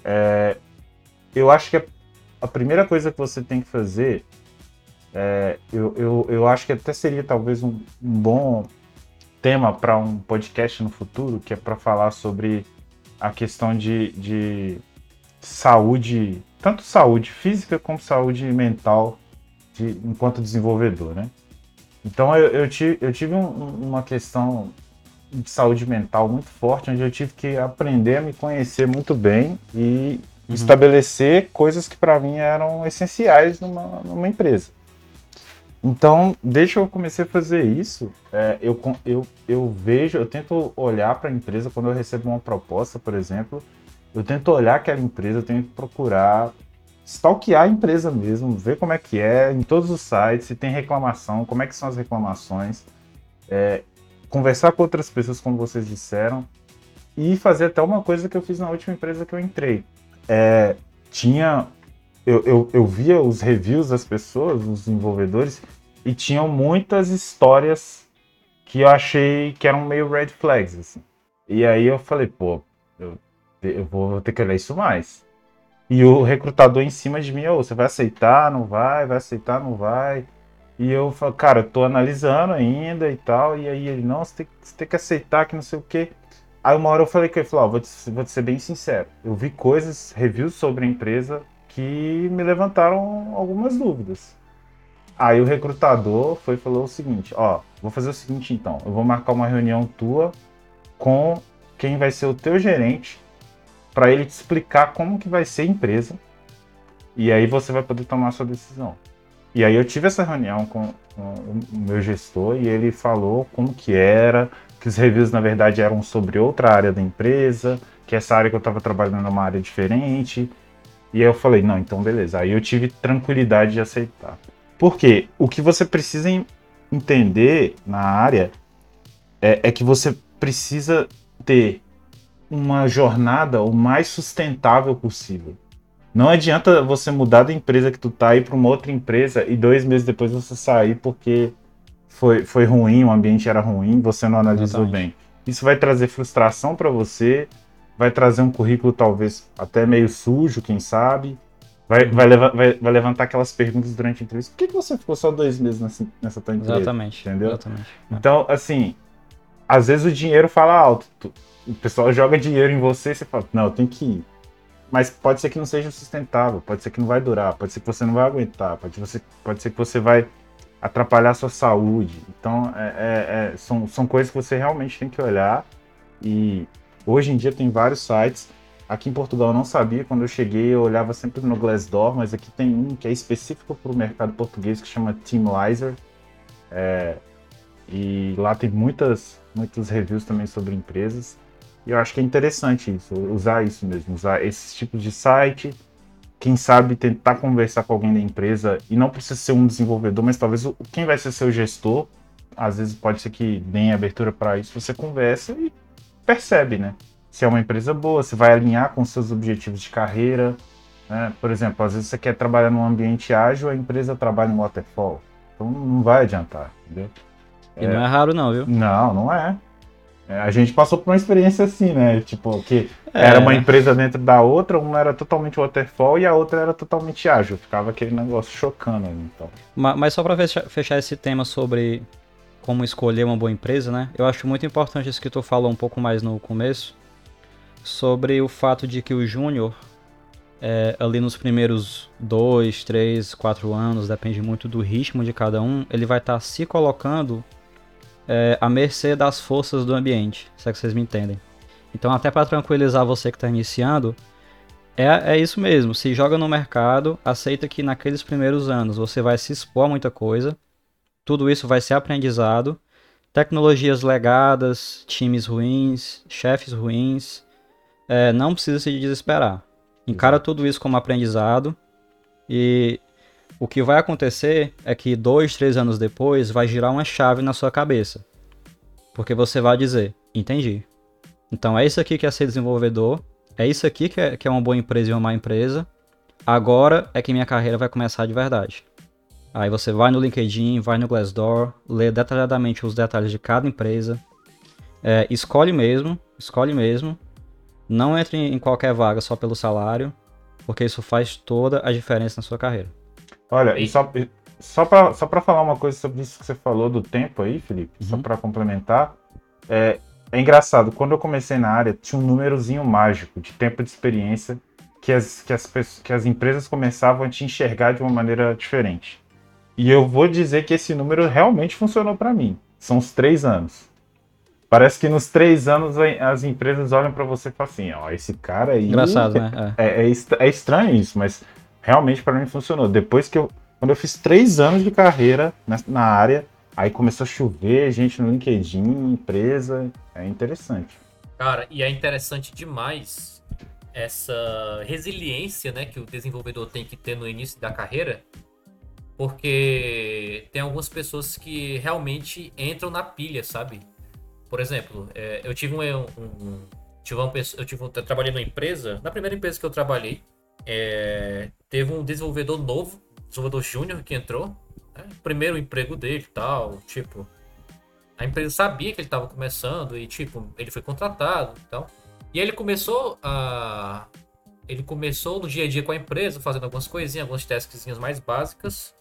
É, eu acho que a, primeira coisa que você tem que fazer, é, eu, eu, eu acho que até seria talvez um, um bom tema para um podcast no futuro, que é para falar sobre a questão de, de saúde, tanto saúde física como saúde mental de, enquanto desenvolvedor, né? Então eu, eu tive, eu tive um, uma questão de saúde mental muito forte, onde eu tive que aprender a me conhecer muito bem e uhum. estabelecer coisas que para mim eram essenciais numa, numa empresa. Então, desde que eu comecei a fazer isso, é, eu, eu, eu vejo, eu tento olhar para a empresa quando eu recebo uma proposta, por exemplo, eu tento olhar aquela empresa, eu tento procurar stalkear a empresa mesmo, ver como é que é, em todos os sites, se tem reclamação, como é que são as reclamações, é, conversar com outras pessoas, como vocês disseram, e fazer até uma coisa que eu fiz na última empresa que eu entrei. É, tinha eu, eu, eu via os reviews das pessoas, os desenvolvedores, e tinham muitas histórias que eu achei que eram meio red flags, assim. E aí eu falei, pô, eu, eu vou ter que olhar isso mais. E o recrutador em cima de mim, oh, você vai aceitar, não vai, vai aceitar, não vai. E eu falo, cara, tô analisando ainda e tal. E aí ele, não, você tem, você tem que aceitar que não sei o quê. Aí uma hora eu falei que ele falou, oh, vou, te, vou te ser bem sincero. Eu vi coisas, reviews sobre a empresa que me levantaram algumas dúvidas. Aí o recrutador foi falou o seguinte: ó, vou fazer o seguinte então, eu vou marcar uma reunião tua com quem vai ser o teu gerente para ele te explicar como que vai ser a empresa e aí você vai poder tomar a sua decisão. E aí eu tive essa reunião com, o meu gestor e ele falou como que era, que os reviews na verdade eram sobre outra área da empresa, que essa área que eu estava trabalhando era uma área diferente E aí eu falei, não, então beleza. Aí eu tive tranquilidade de aceitar. Porque o que você precisa entender na área é, é que você precisa ter uma jornada o mais sustentável possível. Não adianta você mudar da empresa que tu tá e para uma outra empresa e dois meses depois você sair porque foi, foi ruim, o ambiente era ruim, você não analisou Exatamente. bem. Isso vai trazer frustração para você, vai trazer um currículo talvez até meio sujo, quem sabe. Vai, vai, leva, vai, vai levantar aquelas perguntas durante a entrevista. Por que, que você ficou só dois meses nessa, nessa tua empresa? Exatamente. Entendeu? Exatamente. Então, assim, às vezes o dinheiro fala alto. O pessoal joga dinheiro em você e você fala, não, eu tenho que ir. Mas pode ser que não seja sustentável, pode ser que não vai durar, pode ser que você não vai aguentar, pode, pode ser que você vai atrapalhar a sua saúde. Então, é, é, é, são, são coisas que você realmente tem que olhar. E hoje em dia tem vários sites. Aqui em Portugal eu não sabia, quando eu cheguei eu olhava sempre no Glassdoor, mas aqui tem um que é específico para o mercado português que chama Teamlizer. É, e lá tem muitas, muitos reviews também sobre empresas. E eu acho que é interessante isso, usar isso mesmo, usar esses tipos de site. Quem sabe tentar conversar com alguém da empresa e não precisa ser um desenvolvedor, mas talvez o, quem vai ser seu gestor, às vezes pode ser que deem abertura para isso, você conversa e percebe, né? Se é uma empresa boa, se vai alinhar com seus objetivos de carreira. Né? Por exemplo, às vezes você quer trabalhar num ambiente ágil, a empresa trabalha em waterfall. Então não vai adiantar, entendeu? E é... não é raro não, viu? Não, não é. É, a gente passou por uma experiência assim, né? Tipo, que é. era uma empresa dentro da outra, uma era totalmente waterfall e a outra era totalmente ágil. Ficava aquele negócio chocando. Então. Mas, mas só para fechar esse tema sobre como escolher uma boa empresa, né? Eu acho muito importante isso que tu falou um pouco mais no começo, sobre o fato de que o júnior, é, ali nos primeiros dois, três, quatro anos, depende muito do ritmo de cada um, ele vai estar tá se colocando é, à mercê das forças do ambiente, se é que vocês me entendem. Então, até para tranquilizar você que está iniciando, é, é isso mesmo. Se joga no mercado, aceita que naqueles primeiros anos você vai se expor a muita coisa, tudo isso vai ser aprendizado, tecnologias legadas, times ruins, chefes ruins, é, não precisa se desesperar. Encara tudo isso como aprendizado e o que vai acontecer é que dois, três anos depois vai girar uma chave na sua cabeça. Porque você vai dizer, entendi. Então é isso aqui que é ser desenvolvedor, é isso aqui que é, que é uma boa empresa e uma má empresa. Agora é que minha carreira vai começar de verdade. Aí você vai no LinkedIn, vai no Glassdoor, lê detalhadamente os detalhes de cada empresa, é, escolhe mesmo, escolhe mesmo. Não entre em qualquer vaga só pelo salário, porque isso faz toda a diferença na sua carreira. Olha, e... só, só para só falar uma coisa sobre isso que você falou do tempo aí, Felipe, uhum. só para complementar, é, é engraçado, quando eu comecei na área, tinha um númerozinho mágico de tempo de experiência que as, que as, que as empresas começavam a te enxergar de uma maneira diferente. E eu vou dizer que esse número realmente funcionou para mim. São os três anos. Parece que nos três anos as empresas olham para você e falam assim: ó, esse cara aí. Engraçado, né? É, é, é, é estranho isso, mas realmente para mim funcionou. Depois que eu. Quando eu fiz três anos de carreira na, na área, aí começou a chover gente no LinkedIn, empresa. É interessante. Cara, e é interessante demais essa resiliência né, que o desenvolvedor tem que ter no início da carreira, porque tem algumas pessoas que realmente entram na pilha, sabe? Por exemplo, é, eu tive um, um, tive uma pessoa, eu tive, eu trabalhei numa empresa, na primeira empresa que eu trabalhei, é, teve um desenvolvedor novo, desenvolvedor júnior que entrou, né? primeiro emprego dele tal, tipo, a empresa sabia que ele estava começando e tipo, ele foi contratado e tal. E aí ele começou a ele começou no dia a dia com a empresa, fazendo algumas coisinhas, algumas tasks mais básicas.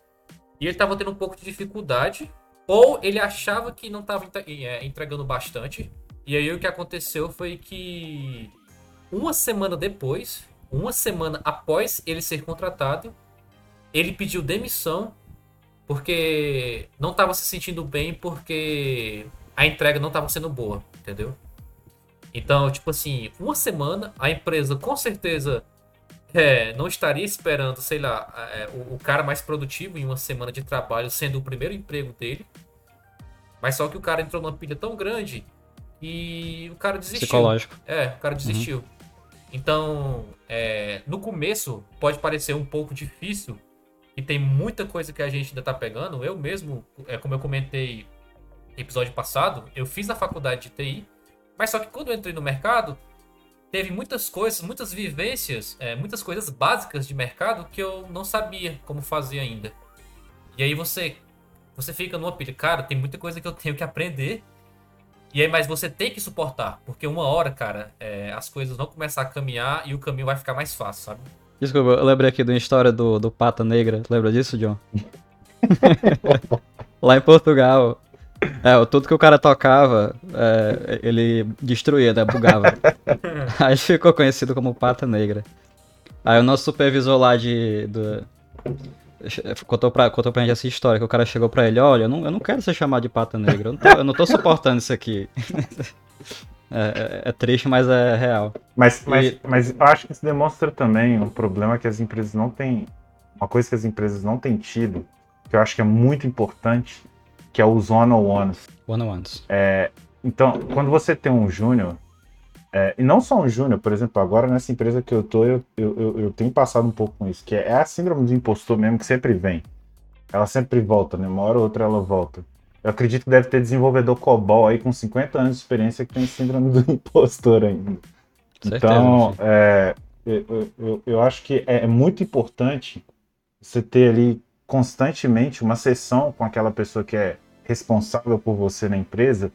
E ele estava tendo um pouco de dificuldade, ou ele achava que não estava é, entregando bastante. E aí o que aconteceu foi que uma semana depois, uma semana após ele ser contratado, ele pediu demissão porque não estava se sentindo bem porque a entrega não estava sendo boa, entendeu? Então, tipo assim, uma semana a empresa com certeza é, não estaria esperando, sei lá, é, o, o, cara mais produtivo em uma semana de trabalho sendo o primeiro emprego dele. Mas só que o cara entrou numa pilha tão grande e o cara desistiu. Psicológico. É, o cara desistiu. Uhum. Então, é, no começo pode parecer um pouco difícil e tem muita coisa que a gente ainda tá pegando. Eu mesmo, é como eu comentei no episódio passado, eu fiz a faculdade de TI, mas só que quando eu entrei no mercado, teve muitas coisas, muitas vivências, é, muitas coisas básicas de mercado que eu não sabia como fazer ainda. E aí você você fica numa pilha, cara, tem muita coisa que eu tenho que aprender. E aí, mas você tem que suportar, porque uma hora, cara, é, as coisas vão começar a caminhar e o caminho vai ficar mais fácil, sabe? Desculpa, eu lembrei aqui de uma história do, do Pata Negra. Lembra disso, John? Lá em Portugal, é, tudo que o cara tocava, é, ele destruía, né? Bugava. Aí ficou conhecido como Pata Negra. Aí o nosso supervisor lá de. Do, contou, pra, contou pra gente essa história, que o cara chegou pra ele, olha, eu não, eu não quero ser chamado de Pata Negra, eu não tô, eu não tô suportando isso aqui. É, é, é, triste, mas é real. Mas, mas, e... mas eu acho que isso demonstra também um problema que as empresas não têm. Uma coisa que as empresas não têm tido, que eu acho que é muito importante, que é os one-on-ones. One-on-ones. É, então, quando você tem um júnior, é, e não só um júnior, por exemplo, agora nessa empresa que eu tô, eu, eu, eu, tenho passado um pouco com isso, que é, é a síndrome do impostor mesmo que sempre vem. Ela sempre volta, né? Uma hora ou outra ela volta. Eu acredito que deve ter desenvolvedor COBOL aí com 50 anos de experiência que tem síndrome do impostor ainda. Certeza, então, é, eu, eu, eu, acho que é, é muito importante você ter ali constantemente uma sessão com aquela pessoa que é responsável por você na empresa,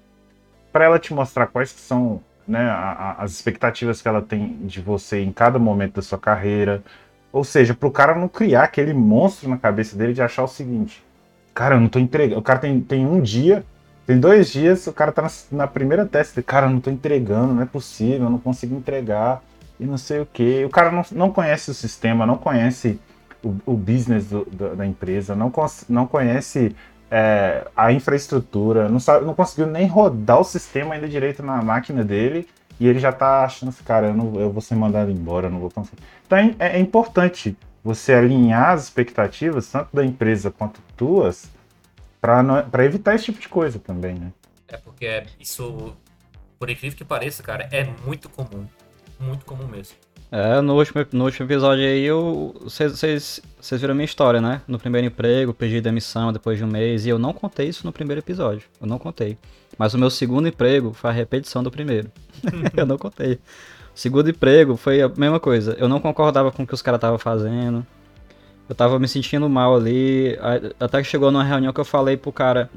para ela te mostrar quais são né, a, a, as expectativas que ela tem de você em cada momento da sua carreira. Ou seja, para o cara não criar aquele monstro na cabeça dele de achar o seguinte: Cara, eu não tô entregando. O cara tem, tem um dia, tem dois dias, o cara tá na, na primeira teste. Cara, eu não tô entregando, não é possível, eu não consigo entregar. E não sei o que. O cara não, não conhece o sistema, não conhece o, o business do, do, da empresa, não, não conhece é, a infraestrutura, não, sabe, não conseguiu nem rodar o sistema ainda direito na máquina dele. E ele já tá achando assim, cara, eu, não, eu vou ser mandado embora, eu não vou conseguir. Então é, é importante você alinhar as expectativas, tanto da empresa quanto tuas, para evitar esse tipo de coisa também, né? É porque isso, por incrível que pareça, cara, é muito comum. Muito comum mesmo. É, no último, no último episódio aí, vocês viram a minha história, né? No primeiro emprego, pedi demissão depois de um mês, e eu não contei isso no primeiro episódio. Eu não contei. Mas o meu segundo emprego foi a repetição do primeiro. eu não contei. Segundo emprego foi a mesma coisa. Eu não concordava com o que os caras estavam fazendo. Eu tava me sentindo mal ali. Até que chegou numa reunião que eu falei pro cara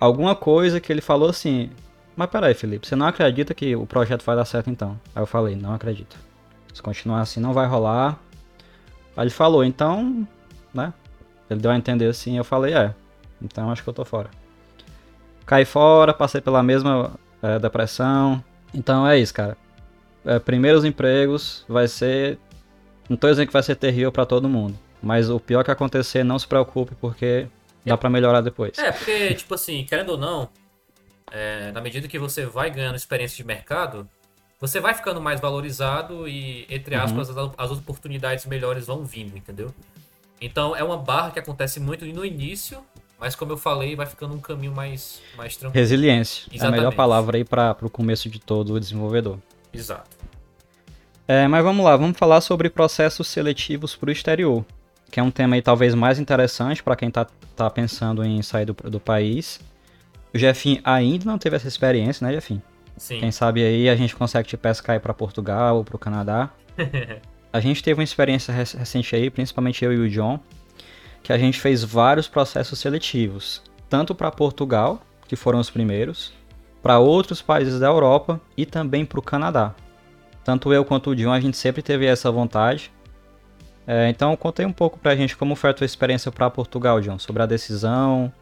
alguma coisa que ele falou assim. Mas peraí, Felipe, você não acredita que o projeto vai dar certo então? Aí eu falei, não acredito. Se continuar assim, não vai rolar. Aí ele falou, então, né? Ele deu a entender assim, eu falei, é. Então acho que eu tô fora. Caí fora, passei pela mesma é, depressão. Então é isso, cara é, primeiros empregos vai ser. Não tô dizendo que vai ser terrível para todo mundo. Mas o pior que acontecer, não se preocupe, porque dá para melhorar depois. É, porque, tipo assim, querendo ou não, é, na medida que você vai ganhando experiência de mercado, você vai ficando mais valorizado e, entre uhum. aspas, uhum. as, as oportunidades melhores vão vindo, entendeu? Então é uma barra que acontece muito no início, mas como eu falei, vai ficando um caminho mais, mais tranquilo. Resiliência. Exatamente. É a melhor palavra aí para o começo de todo o desenvolvedor. Exato. É, mas vamos lá, vamos falar sobre processos seletivos para o exterior, que é um tema aí talvez mais interessante para quem está tá pensando em sair do, do país. O Jefim ainda não teve essa experiência, né, Jefim? Sim. Quem sabe aí a gente consegue te pescar para Portugal ou para o Canadá. a gente teve uma experiência recente aí, principalmente eu e o John, que a gente fez vários processos seletivos, tanto para Portugal, que foram os primeiros, para outros países da Europa e também para o Canadá. Tanto eu quanto o John, a gente sempre teve essa vontade. É, então, contei um pouco para a gente como foi a tua experiência para Portugal, John, sobre a decisão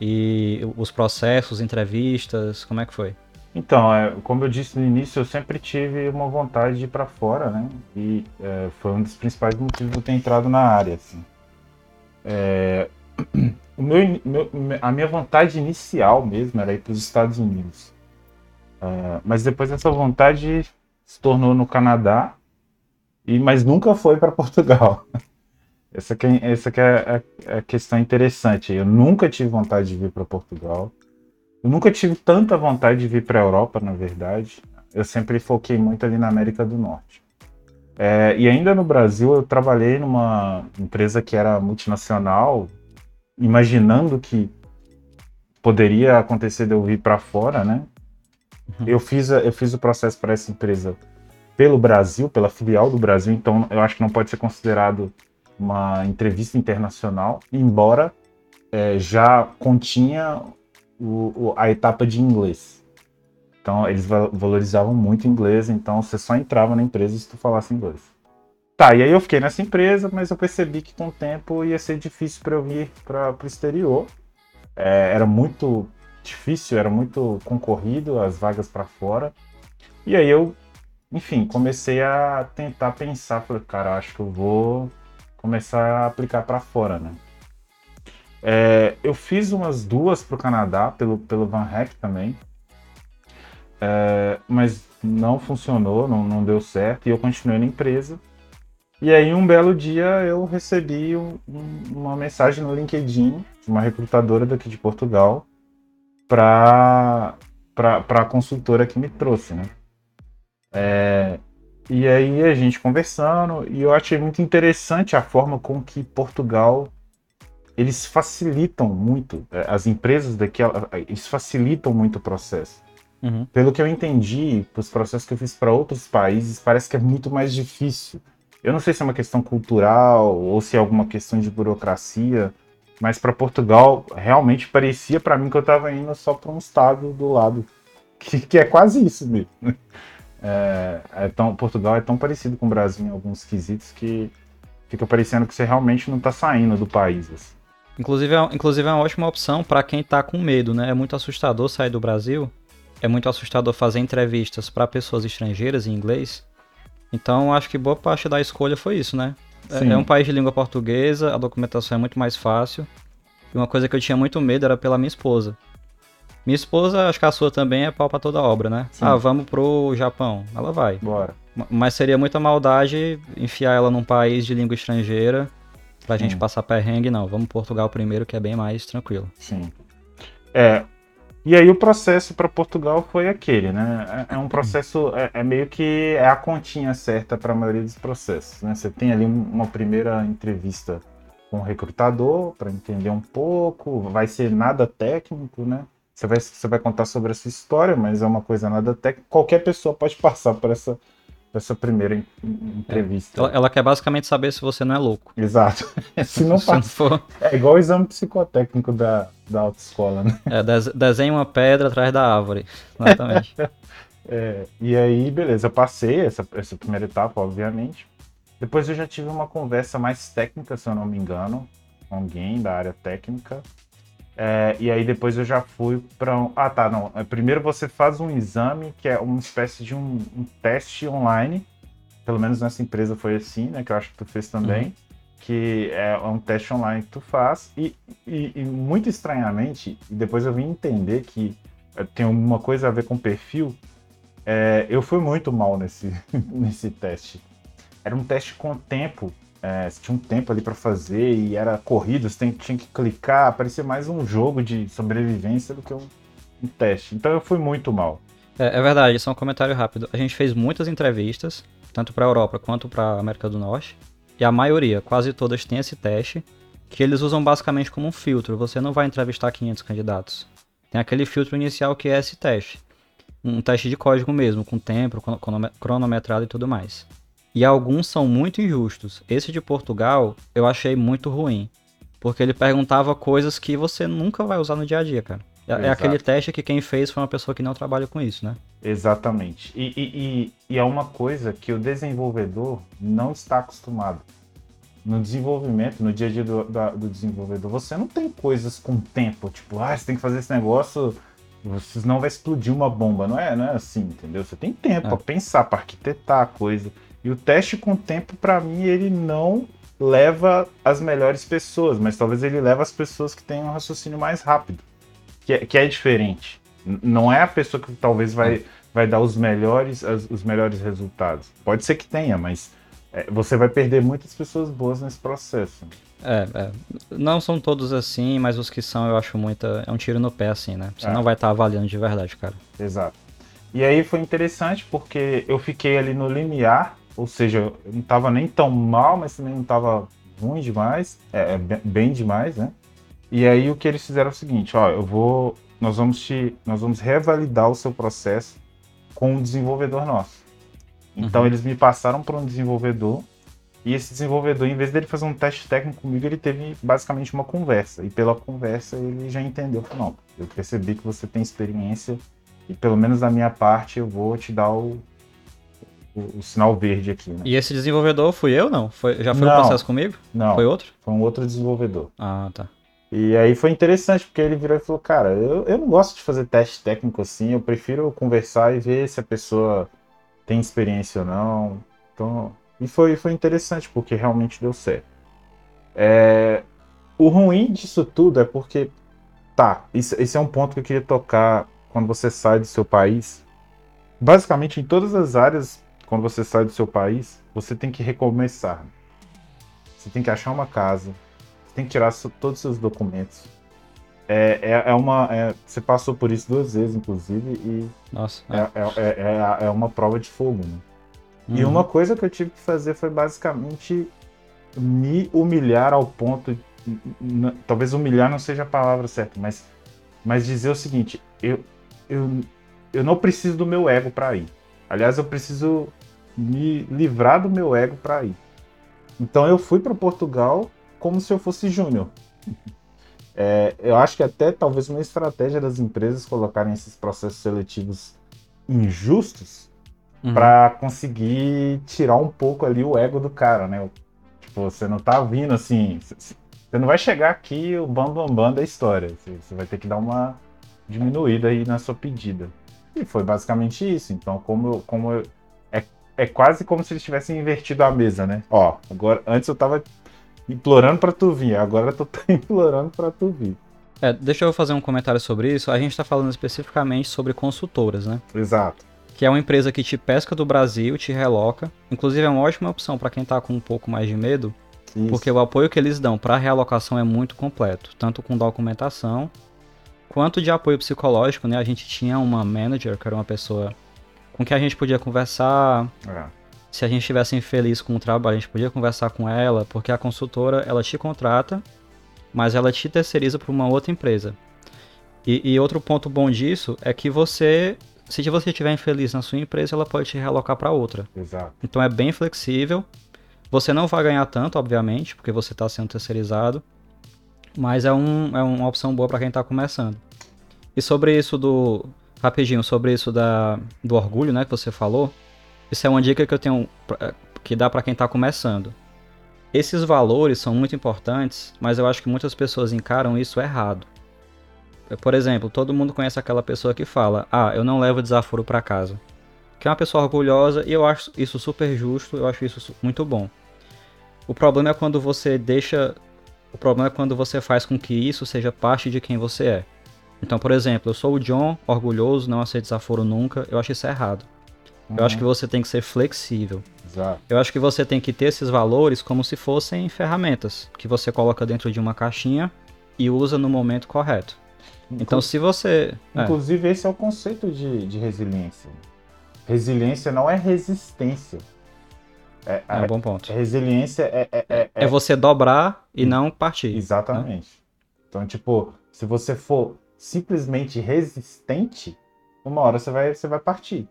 e os processos, entrevistas, como é que foi? Então, é, como eu disse no início, eu sempre tive uma vontade de ir para fora, né? E é, foi um dos principais motivos de eu ter entrado na área, assim. É, o meu, meu, a minha vontade inicial mesmo era ir para os Estados Unidos. Uh, mas depois essa vontade se tornou no Canadá, e mas nunca foi para Portugal. Essa que, é, essa que é a, é a, questão interessante. Eu nunca tive vontade de vir para Portugal. Eu nunca tive tanta vontade de vir para a Europa, na verdade. Eu sempre foquei muito ali na América do Norte. É, e ainda no Brasil eu trabalhei numa empresa que era multinacional, imaginando que poderia acontecer de eu vir para fora, né? Uhum. Eu, fiz, eu fiz o processo para essa empresa pelo Brasil, pela filial do Brasil, então eu acho que não pode ser considerado uma entrevista internacional, embora é, já continha o, o, a etapa de inglês. Então eles valorizavam muito inglês, então você só entrava na empresa se tu falasse inglês. Tá, e aí eu fiquei nessa empresa, mas eu percebi que com o tempo ia ser difícil para eu ir para o exterior. É, era muito difícil, era muito concorrido as vagas para fora. E aí eu, enfim, comecei a tentar pensar, falei, cara, acho que eu vou começar a aplicar para fora, né? É, eu fiz umas duas para o Canadá, pelo, pelo Van Hack também, é, mas não funcionou, não, não deu certo, e eu continuei na empresa. E aí, um belo dia, eu recebi um, uma mensagem no LinkedIn de uma recrutadora daqui de Portugal para a consultora que me trouxe, né? É, e aí a gente conversando, e eu achei muito interessante a forma com que Portugal eles facilitam muito, é, as empresas daqui, eles facilitam muito o processo. Uhum. Pelo que eu entendi, os processos que eu fiz para outros países, parece que é muito mais difícil. Eu não sei se é uma questão cultural ou se é alguma questão de burocracia, mas para Portugal realmente parecia para mim que eu estava indo só para um estado do lado, que, que é quase isso mesmo. É, é tão, Portugal é tão parecido com o Brasil em alguns quesitos que fica parecendo que você realmente não está saindo do país. Assim. Inclusive, é, inclusive é uma ótima opção para quem está com medo, né? É muito assustador sair do Brasil, é muito assustador fazer entrevistas para pessoas estrangeiras em inglês. Então, acho que boa parte da escolha foi isso, né? É, é um país de língua portuguesa, a documentação é muito mais fácil. E uma coisa que eu tinha muito medo era pela minha esposa. Minha esposa, acho que a sua também é pau pra toda obra, né? Sim. Ah, vamos pro Japão. Ela vai. Bora. Mas seria muita maldade enfiar ela num país de língua estrangeira pra gente passar perrengue, não. Vamos Portugal primeiro, que é bem mais tranquilo. Sim. É. E aí o processo para Portugal foi aquele, né? É, é um processo, é, é, meio que é a continha certa para a maioria dos processos, né? Você tem ali uma primeira entrevista com o recrutador para entender um pouco, vai ser nada técnico, né? Você vai, você vai contar sobre a sua história, mas é uma coisa nada técnica. Qualquer pessoa pode passar por essa, essa primeira entrevista. Ela, ela, quer basicamente saber se você não é louco. Exato. se não passa. for... É igual o exame psicotécnico da, da autoescola, né? É, desenha uma pedra atrás da árvore. Exatamente. é, e aí, beleza, eu passei essa, essa primeira etapa, obviamente. Depois eu já tive uma conversa mais técnica, se eu não me engano, com alguém da área técnica. É, e aí depois eu já fui para um... Ah, tá, não. É, primeiro você faz um exame que é uma espécie de um, um, teste online. Pelo menos nessa empresa foi assim, né? Que eu acho que tu fez também. Uhum. Que é um teste online que tu faz. E, e, e, muito estranhamente, depois eu vim entender que é, tem alguma coisa a ver com perfil. É, eu fui muito mal nesse, nesse teste. Era um teste com tempo é, você tinha um tempo ali para fazer e era corrido, você tinha que clicar, parecia mais um jogo de sobrevivência do que um, um teste. Então eu fui muito mal. É, é, verdade, só um comentário rápido. A gente fez muitas entrevistas, tanto para a Europa quanto para a América do Norte, e a maioria, quase todas, tem esse teste, que eles usam basicamente como um filtro. Você não vai entrevistar 500 candidatos. Tem aquele filtro inicial que é esse teste. Um teste de código mesmo, com tempo, cronometrado e tudo mais. E alguns são muito injustos. Esse de Portugal eu achei muito ruim. Porque ele perguntava coisas que você nunca vai usar no dia a dia, cara. É, é aquele teste que quem fez foi uma pessoa que não trabalha com isso, né? Exatamente. E, e, e, e, é uma coisa que o desenvolvedor não está acostumado. No desenvolvimento, no dia a dia do, da, do desenvolvedor, você não tem coisas com tempo, tipo, ah, você tem que fazer esse negócio, senão vai explodir uma bomba. Não é, não é assim, entendeu? Você tem tempo é. para pensar, para arquitetar a coisa. E o teste com o tempo, para mim, ele não leva as melhores pessoas, mas talvez ele leve as pessoas que têm um raciocínio mais rápido, que é, que é diferente. Não é a pessoa que talvez vai, vai dar os melhores, os melhores resultados. Pode ser que tenha, mas é, você vai perder muitas pessoas boas nesse processo. É, é, não são todos assim, mas os que são eu acho muita. É um tiro no pé, assim, né? Você é. não vai estar tá avaliando de verdade, cara. Exato. E aí foi interessante porque eu fiquei ali no limiar ou seja, eu não estava nem tão mal, mas também não estava ruim demais, é, é bem demais, né? E aí o que eles fizeram é o seguinte, ó, eu vou, nós vamos te, nós vamos revalidar o seu processo com um desenvolvedor nosso. Então uhum. eles me passaram para um desenvolvedor e esse desenvolvedor, em vez dele fazer um teste técnico comigo, ele teve basicamente uma conversa. E pela conversa ele já entendeu, falou, não, eu percebi que você tem experiência e pelo menos da minha parte eu vou te dar o, o, o sinal verde aqui. Né? E esse desenvolvedor fui eu, não? Foi, já foi o um processo comigo? Não. Foi outro? Foi um outro desenvolvedor. Ah, tá. E aí foi interessante, porque ele virou e falou, cara, eu, eu não gosto de fazer teste técnico assim, eu prefiro conversar e ver se a pessoa tem experiência ou não. Então, e foi, foi interessante, porque realmente deu certo. É, o ruim disso tudo é porque, tá, isso, esse é um ponto que eu queria tocar quando você sai do seu país. Basicamente, em todas as áreas, quando você sai do seu país, você tem que recomeçar. Você tem que achar uma casa, você tem que tirar todos os seus documentos. É, é, é uma. É, você passou por isso duas vezes, inclusive, e. Nossa. É, é, é, é, é uma prova de fogo, né? Uhum. E uma coisa que eu tive que fazer foi basicamente me humilhar ao ponto. Talvez humilhar não seja a palavra certa, mas, mas dizer o seguinte: eu, eu, eu não preciso do meu ego para ir. Aliás, eu preciso me livrar do meu ego para ir. Então eu fui para Portugal como se eu fosse júnior. É, eu acho que até talvez uma estratégia das empresas colocarem esses processos seletivos injustos uhum. para conseguir tirar um pouco ali o ego do cara, né? Tipo, você não tá vindo assim. Você não vai chegar aqui o bam bam bam da história. Você vai ter que dar uma diminuída aí na sua pedida. E foi basicamente isso. Então, como eu, como eu, é, é quase como se eles tivessem invertido a mesa, né? Ó, agora antes eu tava implorando para tu vir, agora eu tô implorando para tu vir. É, deixa eu fazer um comentário sobre isso. A gente está falando especificamente sobre consultoras, né? Exato que é uma empresa que te pesca do Brasil, te reloca. Inclusive é uma ótima opção para quem está com um pouco mais de medo, Isso. porque o apoio que eles dão para realocação é muito completo, tanto com documentação quanto de apoio psicológico, né? A gente tinha uma manager, que era uma pessoa com quem a gente podia conversar. É. Se a gente estivesse infeliz com o trabalho, a gente podia conversar com ela, porque a consultora, ela te contrata, mas ela te terceiriza para uma outra empresa. E, e, outro ponto bom disso é que você se você estiver infeliz na sua empresa, ela pode te realocar para outra. Exato. Então é bem flexível. Você não vai ganhar tanto, obviamente, porque você está sendo terceirizado, mas é, um, é uma opção boa para quem está começando. E sobre isso do. Rapidinho, sobre isso da, do orgulho, né, que você falou, isso é uma dica que eu tenho que dá para quem está começando. Esses valores são muito importantes, mas eu acho que muitas pessoas encaram isso errado. Por exemplo, todo mundo conhece aquela pessoa que fala: Ah, eu não levo desaforo para casa. Que é uma pessoa orgulhosa e eu acho isso super justo, eu acho isso muito bom. O problema é quando você deixa. O problema é quando você faz com que isso seja parte de quem você é. Então, por exemplo, eu sou o John, orgulhoso, não aceito desaforo nunca, eu acho isso errado. Uhum. Eu acho que você tem que ser flexível. Exato. Eu acho que você tem que ter esses valores como se fossem ferramentas que você coloca dentro de uma caixinha e usa no momento correto. Então, se você. É. Inclusive, é. esse é o conceito de, de resiliência. Resiliência não é resistência. É, é um bom ponto. Resiliência é. É, é, é você dobrar e não partir. Né? Exatamente. Né? Então, tipo, se você for simplesmente resistente, uma hora você vai, você vai partir.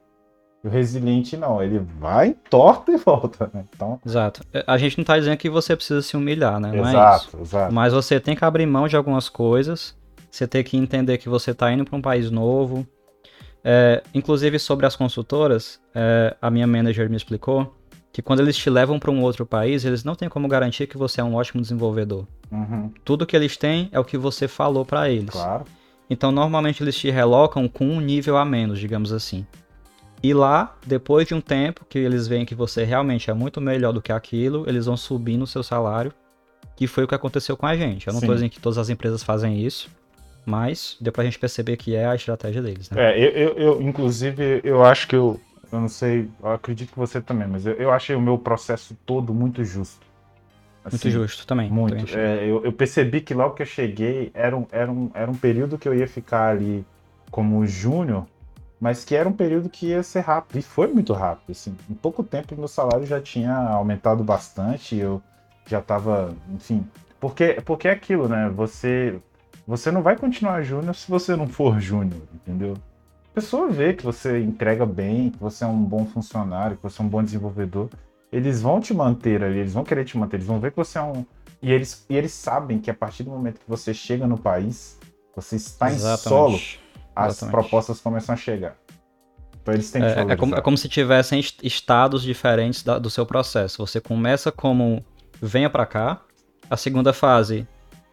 O resiliente não, ele vai, torta e volta, né? Então... Exato. A gente não tá dizendo que você precisa se humilhar, né? Não exato, é. Exato. Mas você tem que abrir mão de algumas coisas você tem que entender que você está indo para um país novo. É, inclusive sobre as consultoras, é, a minha manager me explicou que quando eles te levam para um outro país, eles não têm como garantir que você é um ótimo desenvolvedor. Uhum. Tudo que eles têm é o que você falou para eles. Claro. Então normalmente eles te relocam com um nível a menos, digamos assim. E lá, depois de um tempo que eles veem que você realmente é muito melhor do que aquilo, eles vão subindo o seu salário, que foi o que aconteceu com a gente. Eu não estou dizendo que todas as empresas fazem isso, mas deu pra gente perceber que é a estratégia deles, né? É, eu, eu, eu inclusive, eu acho que eu, eu não sei, eu acredito que você também, mas eu, eu achei o meu processo todo muito justo. Assim, muito justo também. Muito. É, eu, eu, percebi que logo que eu cheguei, era um, era, um, era um período que eu ia ficar ali como júnior, mas que era um período que ia ser rápido. E foi muito rápido. Assim. Em pouco tempo, meu salário já tinha aumentado bastante. Eu já estava, enfim. Porque, porque é aquilo, né? Você, você não vai continuar júnior se você não for júnior, entendeu? A pessoa vê que você entrega bem, que você é um bom funcionário, que você é um bom desenvolvedor. Eles vão te manter ali, eles vão querer te manter, eles vão ver que você é um. E eles, e eles sabem que a partir do momento que você chega no país, você está Exatamente. em solo, as Exatamente. propostas começam a chegar. Então eles têm que é, é, como, é como se tivessem estados diferentes da, do seu processo. Você começa como venha para cá. A segunda fase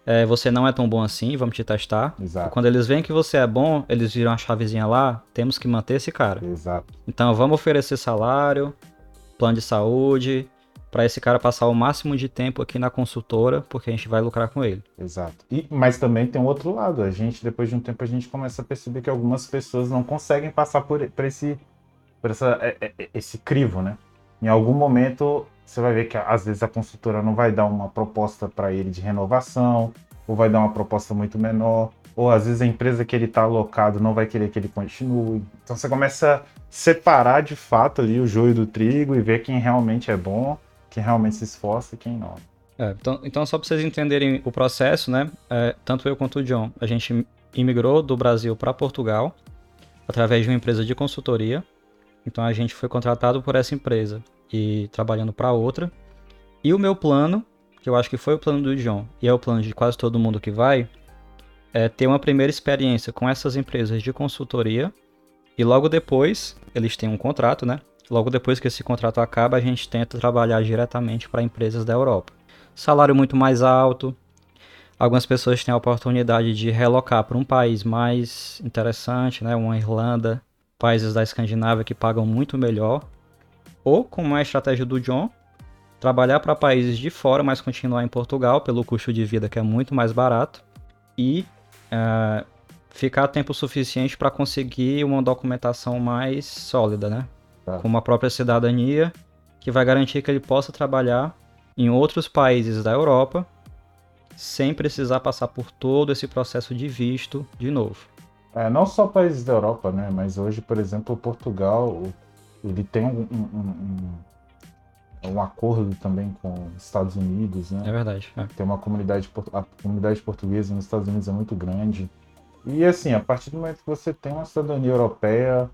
é, você não é tão bom assim, vamos te testar. Exato. Quando eles veem que você é bom, eles viram a chavezinha lá, temos que manter esse cara. Exato. Então vamos oferecer salário, plano de saúde, para esse cara passar o máximo de tempo aqui na consultora, porque a gente vai lucrar com ele. Exato. E, mas também tem um outro lado. A gente, depois de um tempo, a gente começa a perceber que algumas pessoas não conseguem passar por, por esse, por essa, é, é, esse crivo, né? Em algum momento, você vai ver que às vezes a consultora não vai dar uma proposta para ele de renovação, ou vai dar uma proposta muito menor, ou às vezes a empresa que ele está alocado não vai querer que ele continue. Então você começa a separar de fato ali o joio do trigo e ver quem realmente é bom quem realmente se esforça e quem não. É, então, então, só para vocês entenderem o processo, né? É, tanto eu quanto o John, a gente imigrou do Brasil para Portugal através de uma empresa de consultoria. Então a gente foi contratado por essa empresa e trabalhando para outra. E o meu plano, que eu acho que foi o plano do John e é o plano de quase todo mundo que vai, é ter uma primeira experiência com essas empresas de consultoria e logo depois eles têm um contrato, né? Logo depois que esse contrato acaba, a gente tenta trabalhar diretamente para empresas da Europa. Salário muito mais alto. Algumas pessoas têm a oportunidade de relocar para um país mais interessante, né? Uma Irlanda, países da Escandinávia que pagam muito melhor. Ou, como é a estratégia do John, trabalhar para países de fora, mas continuar em Portugal pelo custo de vida que é muito mais barato. E uh, ficar tempo suficiente para conseguir uma documentação mais sólida, né? tá. com uma própria cidadania, que vai garantir que ele possa trabalhar em outros países da Europa sem precisar passar por todo esse processo de visto de novo. É, não só países da Europa, né? Mas hoje, por exemplo, Portugal, ele tem um, um, um, um acordo também com os Estados Unidos, né? É verdade. É. Tem uma comunidade, a comunidade portuguesa nos Estados Unidos é muito grande. E assim, a partir do momento que você tem uma cidadania europeia,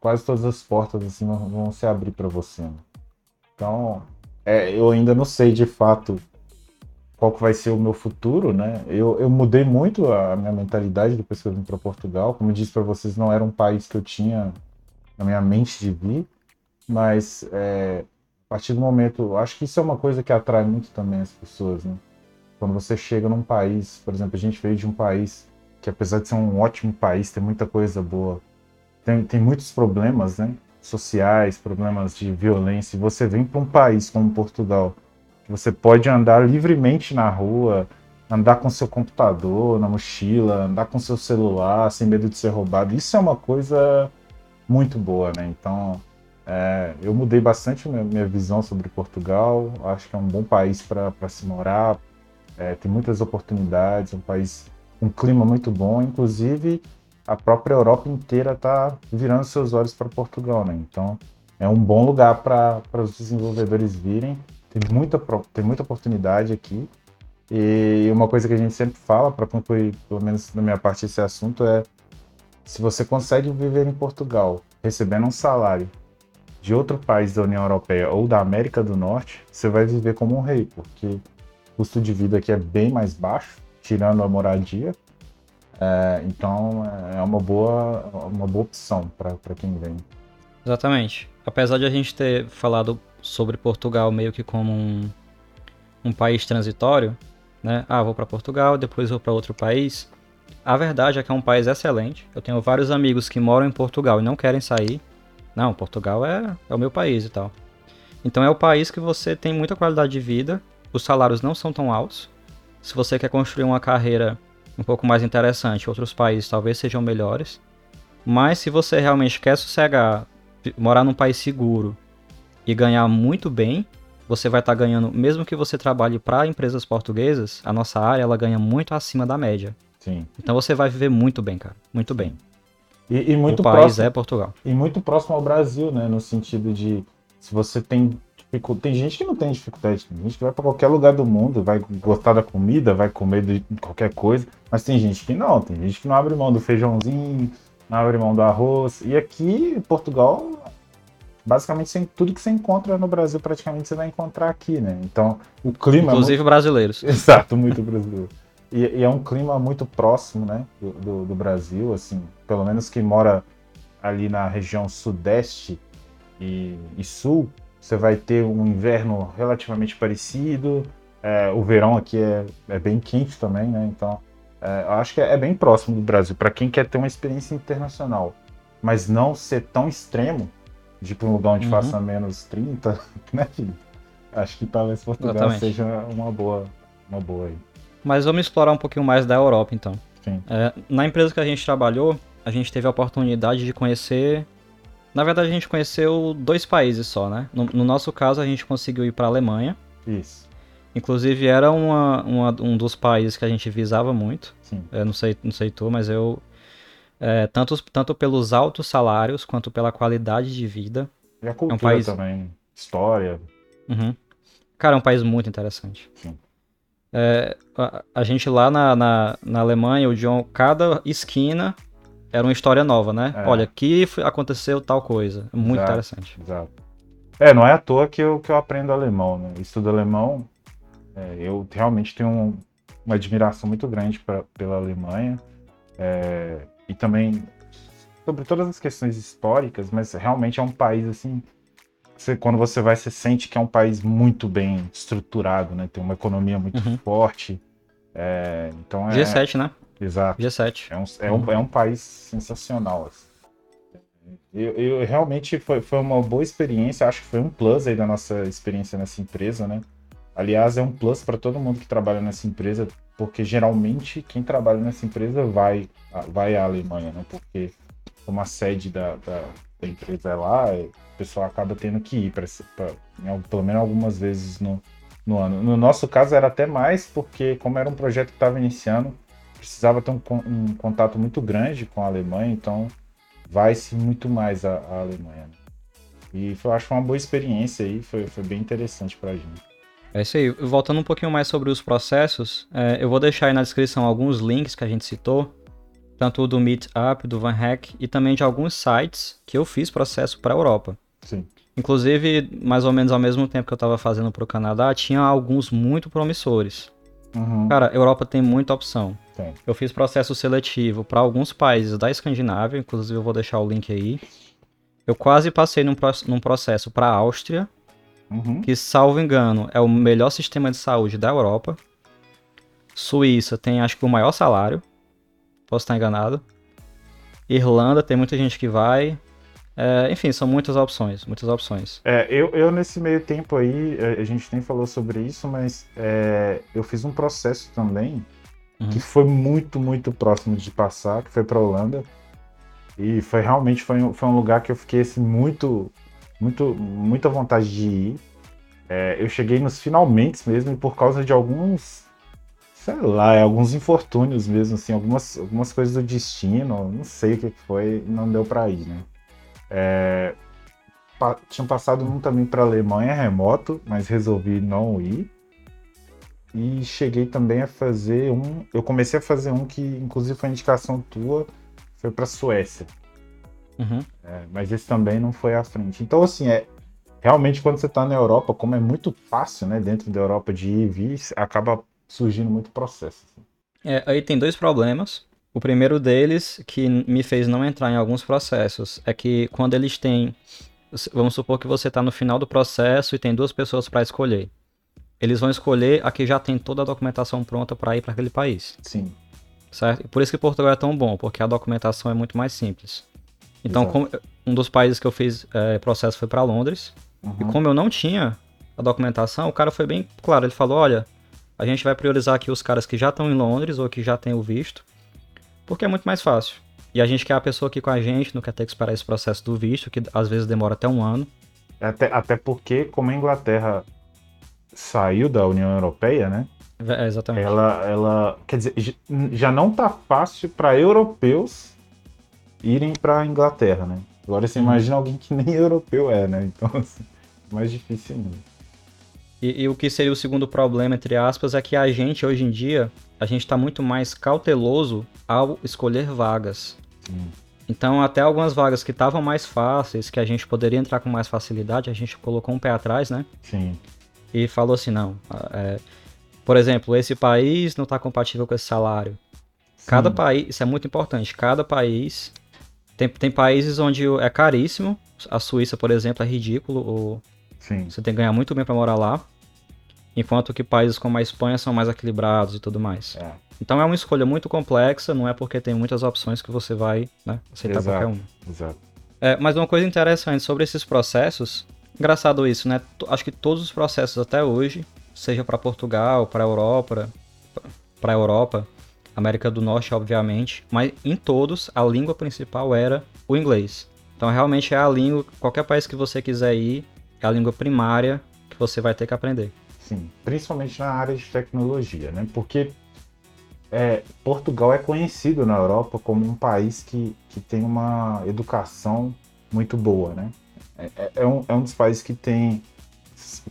quase todas as portas assim vão se abrir para você. Né? Então, é, eu ainda não sei de fato qual que vai ser o meu futuro, né? Eu, eu mudei muito a minha mentalidade depois que eu vim para Portugal. Como eu disse para vocês, não era um país que eu tinha na minha mente de vir, mas é, a partir do momento, acho que isso é uma coisa que atrai muito também as pessoas, né? Quando você chega num país, por exemplo, a gente veio de um país que apesar de ser um ótimo país, tem muita coisa boa, tem, tem muitos problemas, né? Sociais, problemas de violência. E você vem para um país como Portugal, que você pode andar livremente na rua, andar com seu computador na mochila, andar com seu celular sem medo de ser roubado. Isso é uma coisa muito boa, né? Então, é, eu mudei bastante minha, visão sobre Portugal. Acho que é um bom país para se morar. É, tem muitas oportunidades, um país um clima muito bom. Inclusive, a própria Europa inteira está virando seus olhos para Portugal, né? Então é um bom lugar para os desenvolvedores virem. Tem muita, tem muita oportunidade aqui. E uma coisa que a gente sempre fala, para concluir, pelo menos na minha parte, esse assunto é: se você consegue viver em Portugal recebendo um salário de outro país da União Europeia ou da América do Norte, você vai viver como um rei, porque o custo de vida aqui é bem mais baixo, tirando a moradia, é, então é uma boa, uma boa opção para quem vem. Exatamente. Apesar de a gente ter falado sobre Portugal meio que como um, um país transitório, né? Ah, vou para Portugal, depois vou para outro país. A verdade é que é um país excelente. Eu tenho vários amigos que moram em Portugal e não querem sair. Não, Portugal é, é o meu país e tal. Então é o país que você tem muita qualidade de vida, os salários não são tão altos. Se você quer construir uma carreira um pouco mais interessante. Outros países talvez sejam melhores. Mas se você realmente quer sossegar, morar num país seguro e ganhar muito bem, você vai estar tá ganhando, mesmo que você trabalhe para empresas portuguesas, a nossa área ela ganha muito acima da média. Sim. Então você vai viver muito bem, cara, muito bem. E, e muito o país próximo, é Portugal. E muito próximo ao Brasil, né? No sentido de se você tem dificuldade. Tem gente que não tem dificuldade, tem gente que vai para qualquer lugar do mundo, vai gostar da comida, vai comer de qualquer coisa, mas tem gente que não, tem gente que não abre mão do feijãozinho, não abre mão do arroz. E aqui, em Portugal, basicamente tudo que você encontra no Brasil praticamente você vai encontrar aqui, né? Então, o clima. Inclusive é muito... brasileiros. Exato, muito brasileiro. E, e, é um clima muito próximo, né, do, do, do, Brasil, assim, pelo menos quem mora ali na região sudeste e, e sul, você vai ter um inverno relativamente parecido, é, o verão aqui é, é, bem quente também, né, então é, eu acho que é, é bem próximo do Brasil, para quem quer ter uma experiência internacional, mas não ser tão extremo, de ir para um lugar onde uhum. faça menos 30, né, filho? Acho que talvez Portugal seja uma boa, uma boa aí. Mas vamos explorar um pouquinho mais da Europa, então. Sim. É, na empresa que a gente trabalhou, a gente teve a oportunidade de conhecer. Na verdade, a gente conheceu dois países só, né? No, no nosso caso, a gente conseguiu ir para a Alemanha. Isso. Inclusive, era uma, uma, um dos países que a gente visava muito. Sim. Eu não sei, não sei tu, mas eu é, tanto, tanto pelos altos salários quanto pela qualidade de vida. E a cultura é um país... também, história. Uhum. Cara, é um país muito interessante. Sim. É, a, a, gente lá na, na, na, Alemanha, o John, cada esquina era uma história nova, né? É. Olha, aqui aconteceu tal coisa. É muito exato, interessante. Exato. É, não é à toa que eu, que eu aprendo alemão, né? Estudo alemão. É, eu realmente tenho um, uma admiração muito grande pra, pela Alemanha. É, e também sobre todas as questões históricas, mas realmente é um país assim. Você, quando você vai, você sente que é um país muito bem estruturado, né? Tem uma economia muito uhum. forte. É, então é, G7, né? Exato. G7. É um, é um, é um país sensacional. Assim. Eu, eu, realmente foi, foi uma boa experiência, acho que foi um plus aí da nossa experiência nessa empresa, né? Aliás, é um plus para todo mundo que trabalha nessa empresa porque geralmente quem trabalha nessa empresa vai, vai à Alemanha, né? Porque como a sede da, da, da empresa é lá, o pessoal acaba tendo que ir, para pelo menos algumas vezes no, no ano. No nosso caso era até mais, porque como era um projeto que estava iniciando, precisava ter um, um, contato muito grande com a Alemanha, então vai-se muito mais à, à Alemanha. Né? E foi, acho que foi uma boa experiência aí, foi, foi bem interessante para a gente. É isso aí. Voltando um pouquinho mais sobre os processos, é, eu vou deixar aí na descrição alguns links que a gente citou, tanto do Meetup, do Van Hack e também de alguns sites que eu fiz processo para a Europa. Sim. Inclusive, mais ou menos ao mesmo tempo que eu estava fazendo para o Canadá, tinha alguns muito promissores. Uhum. Cara, Europa tem muita opção. Sim. Eu fiz processo seletivo para alguns países da Escandinávia, inclusive eu vou deixar o link aí. Eu quase passei num, num processo para a Áustria, uhum. que, salvo engano, é o melhor sistema de saúde da Europa. Suíça tem, acho que, o maior salário. Posso estar enganado. Irlanda tem muita gente que vai. É, enfim, são muitas opções, muitas opções. É, eu, eu nesse meio tempo aí, é, a gente nem falou sobre isso, mas é, eu fiz um processo também uhum. que foi muito, muito próximo de passar, que foi para Holanda. E foi realmente foi, foi um lugar que eu fiquei assim, muito muito, muita vontade de ir. É, eu cheguei nos finalmente mesmo e por causa de alguns, sei lá, alguns infortúnios mesmo, assim, algumas, algumas coisas do destino, não sei o que foi, não deu para ir, né? É, pa, tinha passado um também para Alemanha remoto, mas resolvi não ir. E cheguei também a fazer um. Eu comecei a fazer um que, inclusive, foi indicação tua, foi para Suécia. Uhum. É, mas esse também não foi à frente. Então, assim, é realmente quando você está na Europa, como é muito fácil, né, dentro da Europa de ir e vir, acaba surgindo muito processo. Assim. É, aí tem dois problemas. O primeiro deles, que me fez não entrar em alguns processos, é que quando eles têm. Vamos supor que você está no final do processo e tem duas pessoas para escolher. Eles vão escolher a que já tem toda a documentação pronta para ir para aquele país. Sim. Certo? Por isso que Portugal é tão bom, porque a documentação é muito mais simples. Então, como, um dos países que eu fiz é, processo foi para Londres. Uhum. E como eu não tinha a documentação, o cara foi bem claro. Ele falou: olha, a gente vai priorizar aqui os caras que já estão em Londres ou que já têm o visto, porque é muito mais fácil. E a gente quer a pessoa aqui com a gente, não quer ter que esperar esse processo do visto, que às vezes demora até um ano. Até, até porque, como a Inglaterra saiu da União Europeia, né? É, exatamente. Ela, ela, quer dizer, já não tá fácil para europeus irem para Inglaterra, né? Agora você imagina alguém que nem europeu é, né? Então, assim, mais difícil ainda. E, e, o que seria o segundo problema, entre aspas, é que a gente, hoje em dia, a gente está muito mais cauteloso ao escolher vagas. Sim. Então, até algumas vagas que estavam mais fáceis, que a gente poderia entrar com mais facilidade, a gente colocou um pé atrás, né? Sim. E falou assim, não, é, por exemplo, esse país não está compatível com esse salário. Sim. Cada país, isso é muito importante, cada país tem, tem países onde é caríssimo. A Suíça, por exemplo, é ridículo. Ou Sim. Você tem que ganhar muito bem para morar lá. Enquanto que países como a Espanha são mais equilibrados e tudo mais. É. Então é uma escolha muito complexa, não é porque tem muitas opções que você vai né, aceitar exato, qualquer uma. Exato. É, mas uma coisa interessante sobre esses processos, engraçado isso, né? Acho que todos os processos até hoje, seja para Portugal, para Europa, para Europa, América do Norte, obviamente, mas em todos a língua principal era o inglês. Então realmente é a língua, qualquer país que você quiser ir, é a língua primária que você vai ter que aprender. Sim, principalmente na área de tecnologia, né? Porque é, Portugal é conhecido na Europa como um país que, que tem uma educação muito boa, né? É, é, é um, é um dos países que tem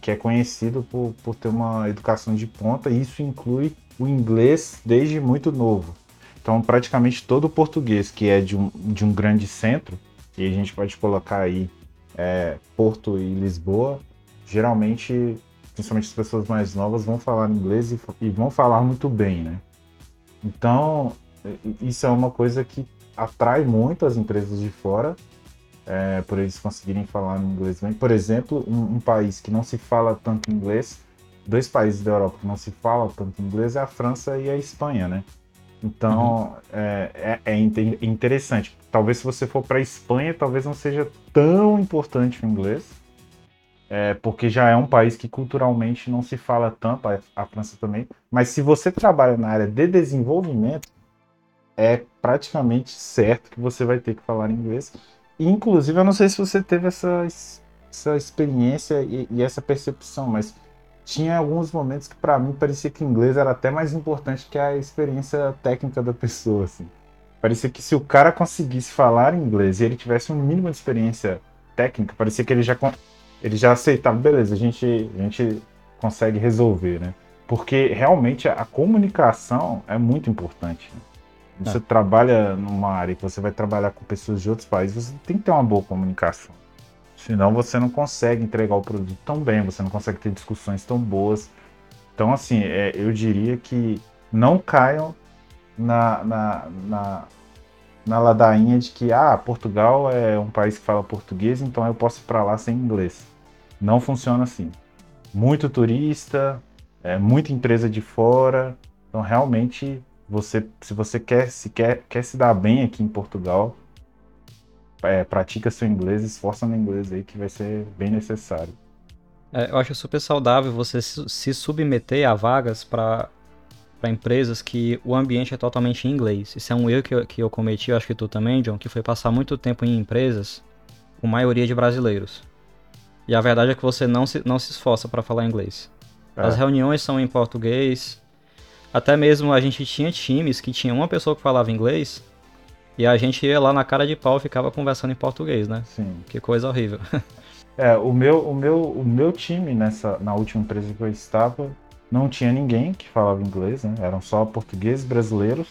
que é conhecido por, por ter uma educação de ponta, e isso inclui o inglês desde muito novo. Então, praticamente todo o português que é de um, de um grande centro, e a gente pode colocar aí é, Porto e Lisboa, geralmente, principalmente as pessoas mais novas, vão falar inglês e, e vão falar muito bem, né? Então, isso é uma coisa que atrai muito as empresas de fora, é, por eles conseguirem falar inglês bem. Por exemplo, um, um país que não se fala tanto inglês dois países da Europa que não se fala tanto inglês é a França e a Espanha, né? Então uhum. é, é, é, interessante. Talvez se você for para a Espanha, talvez não seja tão importante o inglês, é, porque já é um país que culturalmente não se fala tanto, a, a França também. Mas se você trabalha na área de desenvolvimento, é praticamente certo que você vai ter que falar inglês. E, inclusive, eu não sei se você teve essa, essa experiência e, e essa percepção, mas tinha alguns momentos que para mim parecia que o inglês era até mais importante que a experiência técnica da pessoa, assim. Parecia que se o cara conseguisse falar inglês e ele tivesse um mínimo de experiência técnica, parecia que ele já ele já aceitava, beleza, a gente a gente consegue resolver, né? Porque realmente a comunicação é muito importante. Né? Você é. trabalha numa área que você vai trabalhar com pessoas de outros países, você tem que ter uma boa comunicação. Senão você não consegue entregar o produto tão bem, você não consegue ter discussões tão boas. Então, assim, é, eu diria que não caiam na, na, na, na ladainha de que, ah, Portugal é um país que fala português, então eu posso ir para lá sem inglês. Não funciona assim. Muito turista, é, muita empresa de fora. Então, realmente, você, se você quer se, quer, quer se dar bem aqui em Portugal, é, pratica seu inglês, esforça no inglês aí que vai ser bem necessário. É, eu acho super saudável você se submeter a vagas para empresas que o ambiente é totalmente em inglês. Isso é um erro que eu, que eu cometi, eu acho que tu também, John, que foi passar muito tempo em empresas com maioria de brasileiros. E a verdade é que você não se, não se esforça para falar inglês. É. As reuniões são em português. Até mesmo a gente tinha times que tinha uma pessoa que falava inglês e a gente ia lá na cara de pau e ficava conversando em português, né? Sim. Que coisa horrível. É, o meu, o meu, o meu time nessa, na última empresa que eu estava, não tinha ninguém que falava inglês, né? Eram só portugueses brasileiros.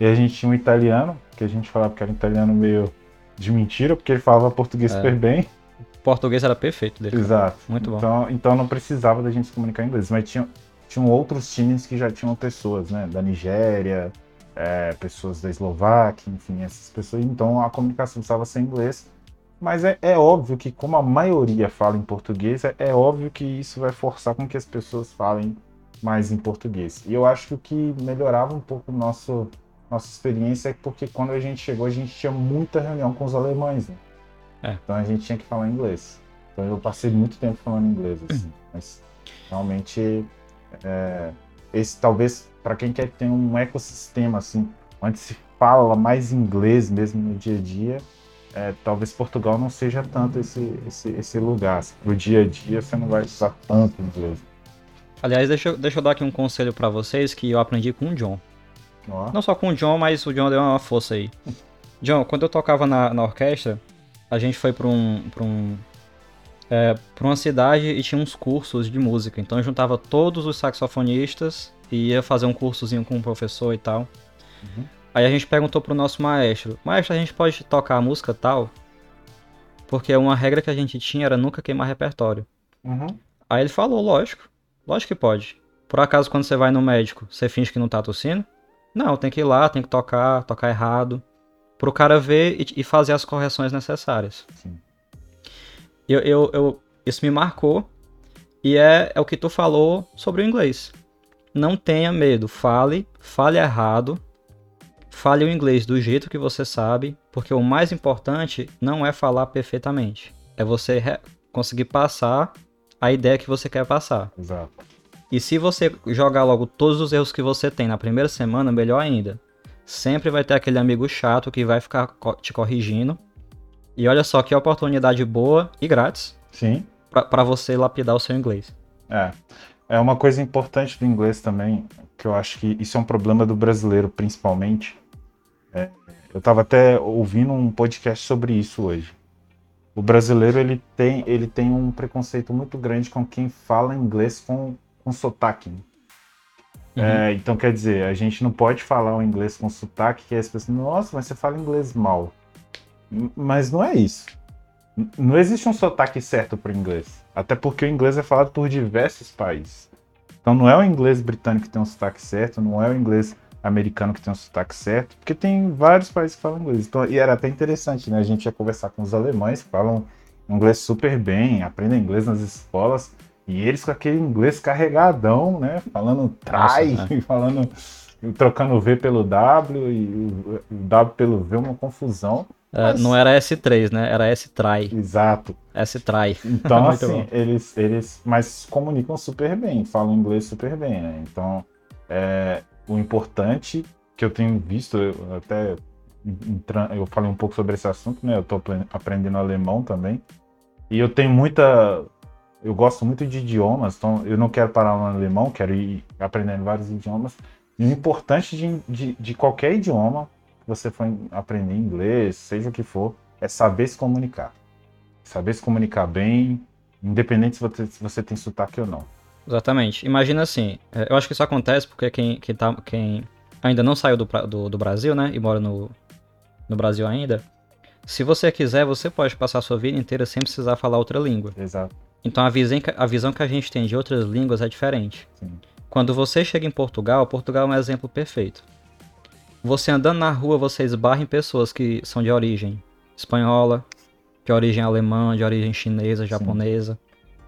E a gente tinha um italiano, que a gente falava que era um italiano meio de mentira, porque ele falava português é. super bem. O português era perfeito dele. Exato. Muito bom. Então, então não precisava da gente se comunicar em inglês. Mas tinha, tinham outros times que já tinham pessoas, né? Da Nigéria, é, pessoas da Eslováquia, enfim, essas pessoas. Então a comunicação estava sem inglês. Mas é, é, óbvio que, como a maioria fala em português, é, é, óbvio que isso vai forçar com que as pessoas falem mais em português. E eu acho que o que melhorava um pouco nosso, nossa experiência é porque quando a gente chegou, a gente tinha muita reunião com os alemães. Né? É. Então a gente tinha que falar inglês. Então eu passei muito tempo falando inglês, assim. Mas realmente, é, esse talvez para quem quer ter um ecossistema assim, onde se fala mais inglês mesmo no dia a dia, é, talvez Portugal não seja tanto esse, esse, esse lugar. Assim, pro dia a dia você não vai usar tanto inglês. Aliás, deixa, deixa eu dar aqui um conselho para vocês que eu aprendi com o John. Oh. Não só com o John, mas o John deu uma força aí. John, quando eu tocava na, na orquestra, a gente foi pra um. Pra um é, pra uma cidade e tinha uns cursos de música. Então eu juntava todos os saxofonistas e ia fazer um cursozinho com o um professor e tal. Uhum. Aí a gente perguntou pro nosso maestro: Maestro, a gente pode tocar a música tal? Porque uma regra que a gente tinha era nunca queimar repertório. Uhum. Aí ele falou: Lógico, lógico que pode. Por acaso, quando você vai no médico, você finge que não tá tossindo? Não, tem que ir lá, tem que tocar, tocar errado. Pro cara ver e, e fazer as correções necessárias. Sim. Eu, eu, eu, isso me marcou. E é, é o que tu falou sobre o inglês. Não tenha medo, fale, fale errado, fale o inglês do jeito que você sabe, porque o mais importante não é falar perfeitamente, é você conseguir passar a ideia que você quer passar. Exato. E se você jogar logo todos os erros que você tem na primeira semana, melhor ainda. Sempre vai ter aquele amigo chato que vai ficar te corrigindo. E olha só que oportunidade boa e grátis. Sim. para você lapidar o seu inglês. É. É uma coisa importante do inglês também, que eu acho que isso é um problema do brasileiro, principalmente. É, eu estava até ouvindo um podcast sobre isso hoje. O brasileiro ele tem, ele tem um preconceito muito grande com quem fala inglês com com sotaque. Né? Uhum. É, então, quer dizer, a gente não pode falar o inglês com sotaque, que as pessoas, nossa, mas você fala inglês mal. Mas não é isso. Não existe um sotaque certo para o inglês. Até porque o inglês é falado por diversos países. Então não é o inglês britânico que tem um sotaque certo, não é o inglês americano que tem um sotaque certo, porque tem vários países que falam inglês. Então, e era até interessante, né? A gente ia conversar com os alemães que falam inglês super bem, aprendem inglês nas escolas, e eles com aquele inglês carregadão, né? Falando try, Nossa, né? falando. trocando o V pelo W e o W pelo V, uma confusão. É, mas... Não era S3, né? Era S-try. Exato. S-try. Então, assim, eles, eles. Mas comunicam super bem, falam inglês super bem, né? Então, é, o importante que eu tenho visto, eu até eu falei um pouco sobre esse assunto, né? Eu tô aprendendo alemão também. E eu tenho muita eu gosto muito de idiomas, então eu não quero parar no alemão, quero ir aprendendo vários idiomas. E o importante de, de, de qualquer idioma que você for aprender inglês, seja o que for, é saber se comunicar. Saber se comunicar bem, independente se você, se você tem sotaque ou não. Exatamente. Imagina assim, é, eu acho que isso acontece porque quem, quem, tá, quem ainda não saiu do, do, do Brasil, né, e mora no, no Brasil ainda, se você quiser, você pode passar a sua vida inteira sem precisar falar outra língua. Exato. Então a visão, a visão que a gente tem de outras línguas é diferente. Sim. Quando você chega em Portugal, Portugal é um exemplo perfeito. Você andando na rua, você esbarra em pessoas que são de origem espanhola, de origem alemã, de origem chinesa, japonesa. Sim.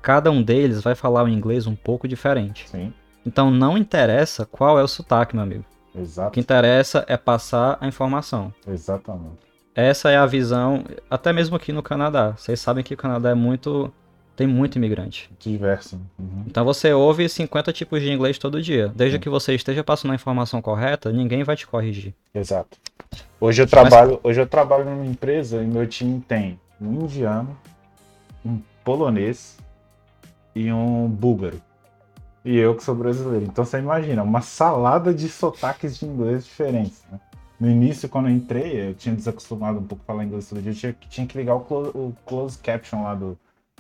Cada um deles vai falar o inglês um pouco diferente. Sim. Então não interessa qual é o sotaque, meu amigo. Exato. O que interessa é passar a informação. Exatamente. Essa é a visão, até mesmo aqui no Canadá. Vocês sabem que o Canadá é muito tem muito imigrante. Diverso. Uhum. Então você ouve 50 tipos de inglês todo dia. Desde uhum. que você esteja passando a informação correta, ninguém vai te corrigir. Exato. Hoje eu trabalho, Mas... hoje eu trabalho numa empresa e meu time tem um indiano, um polonês e um búlgaro. E eu que sou brasileiro. Então você imagina, uma salada de sotaques de inglês diferentes. Né? No início, quando eu entrei, eu tinha desacostumado um pouco a falar inglês todo dia, eu tinha, tinha que ligar o, close, o close caption lá do,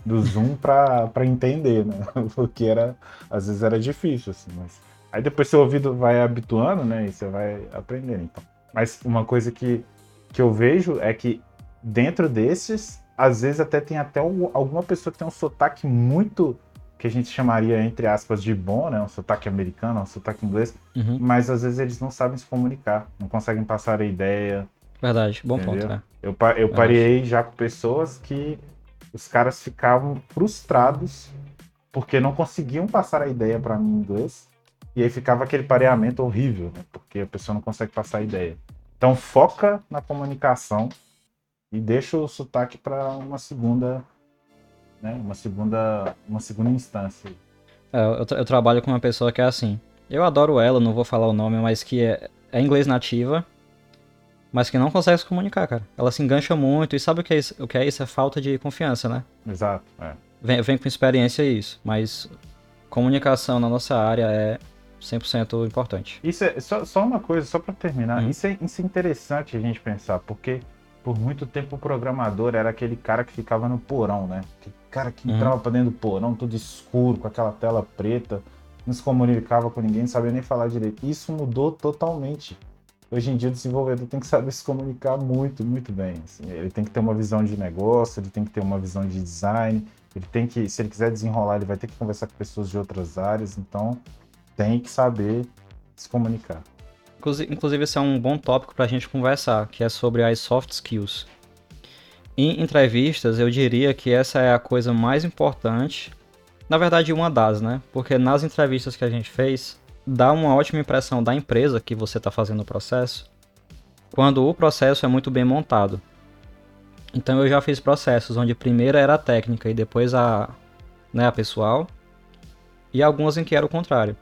do Zoom para entender, né? Porque era, às vezes era difícil, assim, mas aí depois seu ouvido vai habituando, né? E você vai aprendendo, então. Mas uma coisa que, que eu vejo é que dentro desses, às vezes até tem até um, alguma pessoa que tem um sotaque muito que a gente chamaria, entre aspas, de bom, né? Um sotaque americano, um sotaque inglês, uhum. mas às vezes eles não sabem se comunicar, não conseguem passar a ideia. Verdade, bom entendeu? ponto, né? Eu, eu parei já com pessoas que os caras ficavam frustrados porque não conseguiam passar a ideia para mim em inglês. E aí ficava aquele pareamento horrível, né? Porque a pessoa não consegue passar a ideia. Então foca na comunicação e deixa o sotaque para uma segunda, né? Uma segunda, uma segunda instância. É, eu, eu, trabalho com uma pessoa que é assim. Eu adoro ela, não vou falar o nome, mas que é, é inglês nativa mas que não consegue se comunicar, cara. Ela se engancha muito e sabe o que é isso? O que é isso? É falta de confiança, né? Exato, é. Vem, vem com experiência isso, mas comunicação na nossa área é 100% importante. Isso é só, só uma coisa, só para terminar. Uhum. Isso, é, isso é interessante a gente pensar, porque por muito tempo o programador era aquele cara que ficava no porão, né? Aquele cara que Uhum. entrava pra dentro do porão, tudo escuro, com aquela tela preta, não se comunicava com ninguém, não sabia nem falar direito. Isso mudou totalmente. Hoje em dia o desenvolvedor tem que saber se comunicar muito, muito bem. assim. Ele tem que ter uma visão de negócio, ele tem que ter uma visão de design, ele tem que, se ele quiser desenrolar, ele vai ter que conversar com pessoas de outras áreas, então tem que saber se comunicar. Inclusi- Inclusive, esse é um bom tópico para a gente conversar, que é sobre as soft skills. Em entrevistas, eu diria que essa é a coisa mais importante, na verdade, uma das, né? Porque nas entrevistas que a gente fez, dá uma ótima impressão da empresa que você está fazendo o processo, quando o processo é muito bem montado. Então, eu já fiz processos onde primeiro era a técnica e depois a, né, a pessoal, e algumas em que era o contrário.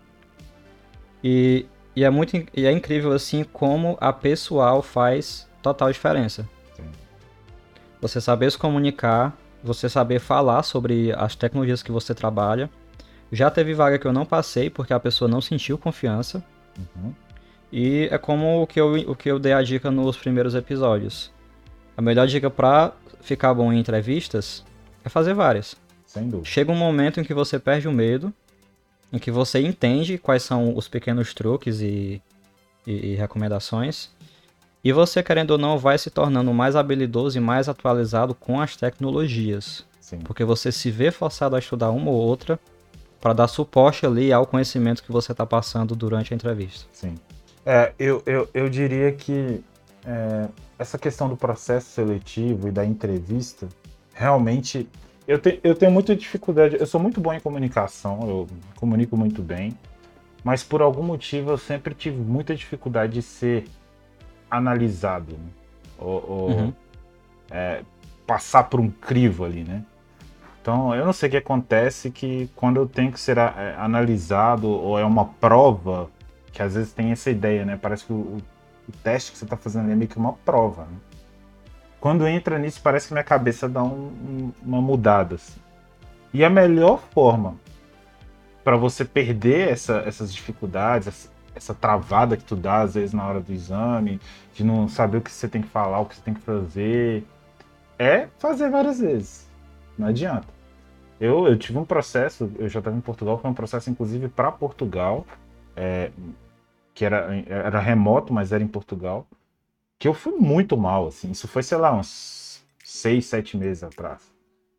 E e é muito e é incrível assim como a pessoal faz total diferença. Sim. Você saber se comunicar, você saber falar sobre as tecnologias que você trabalha. Já teve vaga que eu não passei porque a pessoa não sentiu confiança. Uhum. E é como o que eu, o que eu dei a dica nos primeiros episódios. A melhor dica para ficar bom em entrevistas é fazer várias. Sem dúvida. Chega um momento em que você perde o medo, em que você entende quais são os pequenos truques e, e- e recomendações, e você, querendo ou não, vai se tornando mais habilidoso e mais atualizado com as tecnologias, Sim. porque você se vê forçado a estudar uma ou outra para dar suporte ali ao conhecimento que você está passando durante a entrevista. Sim. É, eu, eu, eu diria que é, essa questão do processo seletivo e da entrevista, realmente, eu, te, eu tenho muita dificuldade. Eu sou muito bom em comunicação, eu comunico muito bem, mas por algum motivo eu sempre tive muita dificuldade de ser analisado, né? ou, ou, Uhum. é, passar por um crivo ali, né? Então, eu não sei o que acontece que quando eu tenho que ser é, analisado ou é uma prova, que às vezes tem essa ideia, né? Parece que o, o teste que você está fazendo é meio que uma prova, né? Quando entra nisso, parece que minha cabeça dá um- uma mudada, assim. E a melhor forma para você perder essa- essas dificuldades, essa, essa travada que tu dá às vezes na hora do exame, de não saber o que você tem que falar, o que você tem que fazer, é fazer várias vezes. Não adianta. Eu, eu tive um processo, eu já estava em Portugal, foi um processo inclusive para Portugal, é, que era, era remoto, mas era em Portugal, que eu fui muito mal, assim. Isso foi, sei lá, uns seis, sete meses atrás.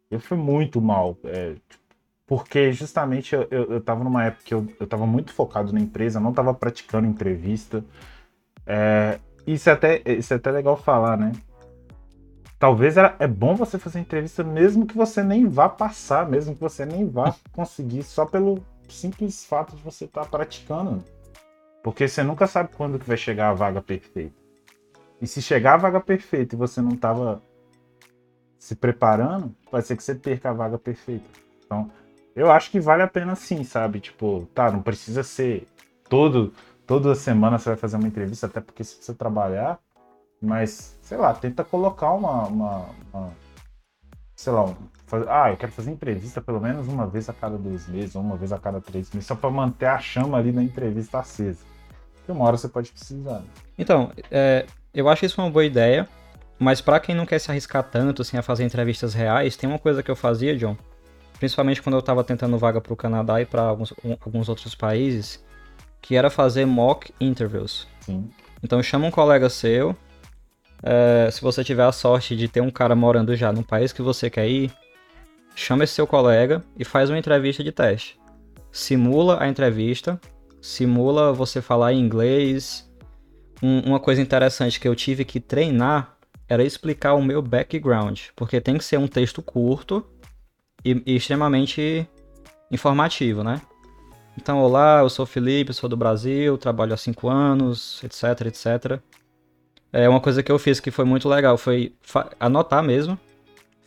Eu fui muito mal, é, porque justamente eu, eu, eu numa época que eu, eu tava muito focado na empresa, não tava praticando entrevista. É, isso, é até, isso é até legal falar, né? Talvez era, é bom você fazer entrevista mesmo que você nem vá passar, mesmo que você nem vá conseguir, só pelo simples fato de você estar praticando. Porque você nunca sabe quando que vai chegar a vaga perfeita. E se chegar a vaga perfeita e você não estava se preparando, pode ser que você perca a vaga perfeita. Então, eu acho que vale a pena sim, sabe? Tipo, tá, não precisa ser todo, toda semana você vai fazer uma entrevista, até porque se você trabalhar, mas, sei lá, tenta colocar uma. uma, uma sei lá, um, faz- ah, eu quero fazer entrevista pelo menos uma vez a cada dois meses, ou uma vez a cada três meses, só para manter a chama ali na entrevista acesa. Porque uma hora você pode precisar. né? Então, é, eu acho isso uma boa ideia, mas pra quem não quer se arriscar tanto assim, a fazer entrevistas reais, tem uma coisa que eu fazia, John, principalmente quando eu tava tentando vaga pro Canadá e para alguns, um- alguns outros países, que era fazer mock interviews. Sim. Então chama um colega seu, é, se você tiver a sorte de ter um cara morando já no país que você quer ir, chama esse seu colega e faz uma entrevista de teste. Simula a entrevista, simula você falar em inglês. Um- uma coisa interessante que eu tive que treinar era explicar o meu background, porque tem que ser um texto curto e, e extremamente informativo, né? Então, olá, eu sou Felipe, sou do Brasil, trabalho há 5 anos, etc, etc. É uma coisa que eu fiz que foi muito legal, foi anotar mesmo,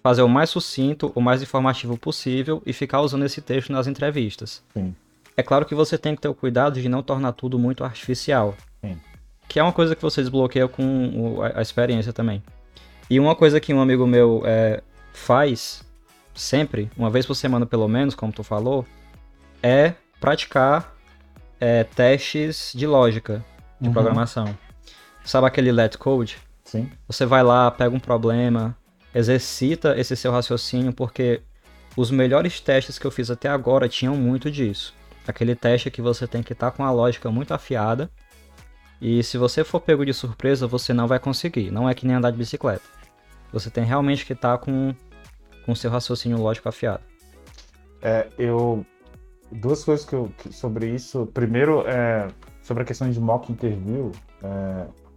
fazer o mais sucinto, o mais informativo possível e ficar usando esse texto nas entrevistas. Sim. É claro que você tem que ter o cuidado de não tornar tudo muito artificial. Sim. Que é uma coisa que você desbloqueia com a experiência também. E uma coisa que um amigo meu é, faz sempre, uma vez por semana pelo menos, como tu falou, é praticar é, testes de lógica de Uhum. programação. Sabe aquele let code? Sim. Você vai lá, pega um problema, exercita esse seu raciocínio, porque os melhores testes que eu fiz até agora tinham muito disso. Aquele teste que você tem que estar com a lógica muito afiada. E se você for pego de surpresa, você não vai conseguir. Não é que nem andar de bicicleta. Você tem realmente que estar com com o seu raciocínio lógico afiado. É, eu. Duas coisas que eu, sobre isso. Primeiro, é, sobre a questão de mock interview. é,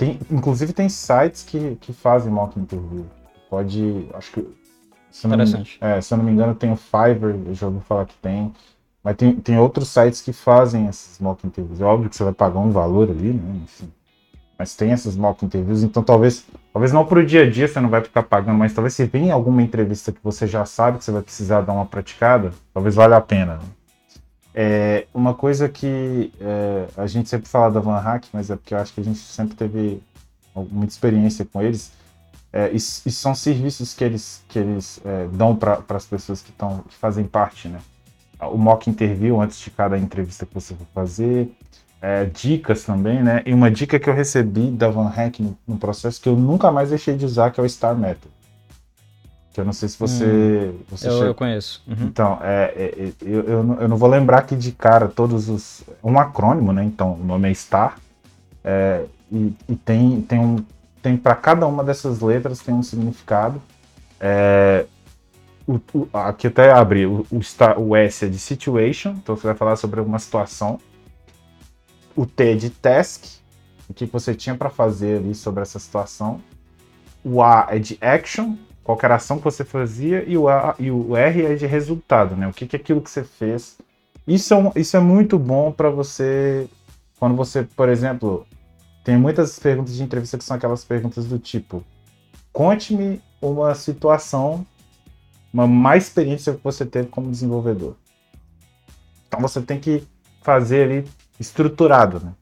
tem, inclusive, tem sites que, que fazem mock interview. Pode. Acho que. Se eu, não Interessante. é, se eu não me engano, tem o Fiverr, eu já ouvi falar que tem. Mas tem, tem outros sites que fazem esses mock interviews. É óbvio que você vai pagar um valor ali, né? Enfim. Mas tem essas mock interviews, então talvez, talvez não pro dia a dia você não vai ficar pagando, mas talvez se vem alguma entrevista que você já sabe que você vai precisar dar uma praticada, talvez valha a pena. né? É, uma coisa que é, a gente sempre fala da Van Hack, mas é porque eu acho que a gente sempre teve muita experiência com eles. É, e, e são serviços que eles, que eles é, dão para as pessoas que, tão, que fazem parte, né? O mock interview antes de cada entrevista que você for fazer, é, dicas também, né? E uma dica que eu recebi da Van Hack no, no processo que eu nunca mais deixei de usar, que é o Star Method. Que eu não sei se você. você Eu, chega- eu conheço. Uhum. Então, é, é, é, eu, eu, não- eu não vou lembrar aqui de cara todos os. Um acrônimo, né? Então, o nome é STAR. é, e e tem, tem um. Tem para cada uma dessas letras tem um significado. É, o, o- aqui até abri. O, o, star, o S é de situation, então você vai falar sobre uma situação. O T é de task, o que você tinha para fazer ali sobre essa situação. O A é de action, qualquer ação que você fazia, e o, A, e o R é de resultado, né? O que, que é aquilo que você fez. Isso é, um- isso é muito bom para você, quando você, por exemplo, tem muitas perguntas de entrevista que são aquelas perguntas do tipo: conte-me uma situação, uma má experiência que você teve como desenvolvedor. Então você tem que fazer ali estruturado, né?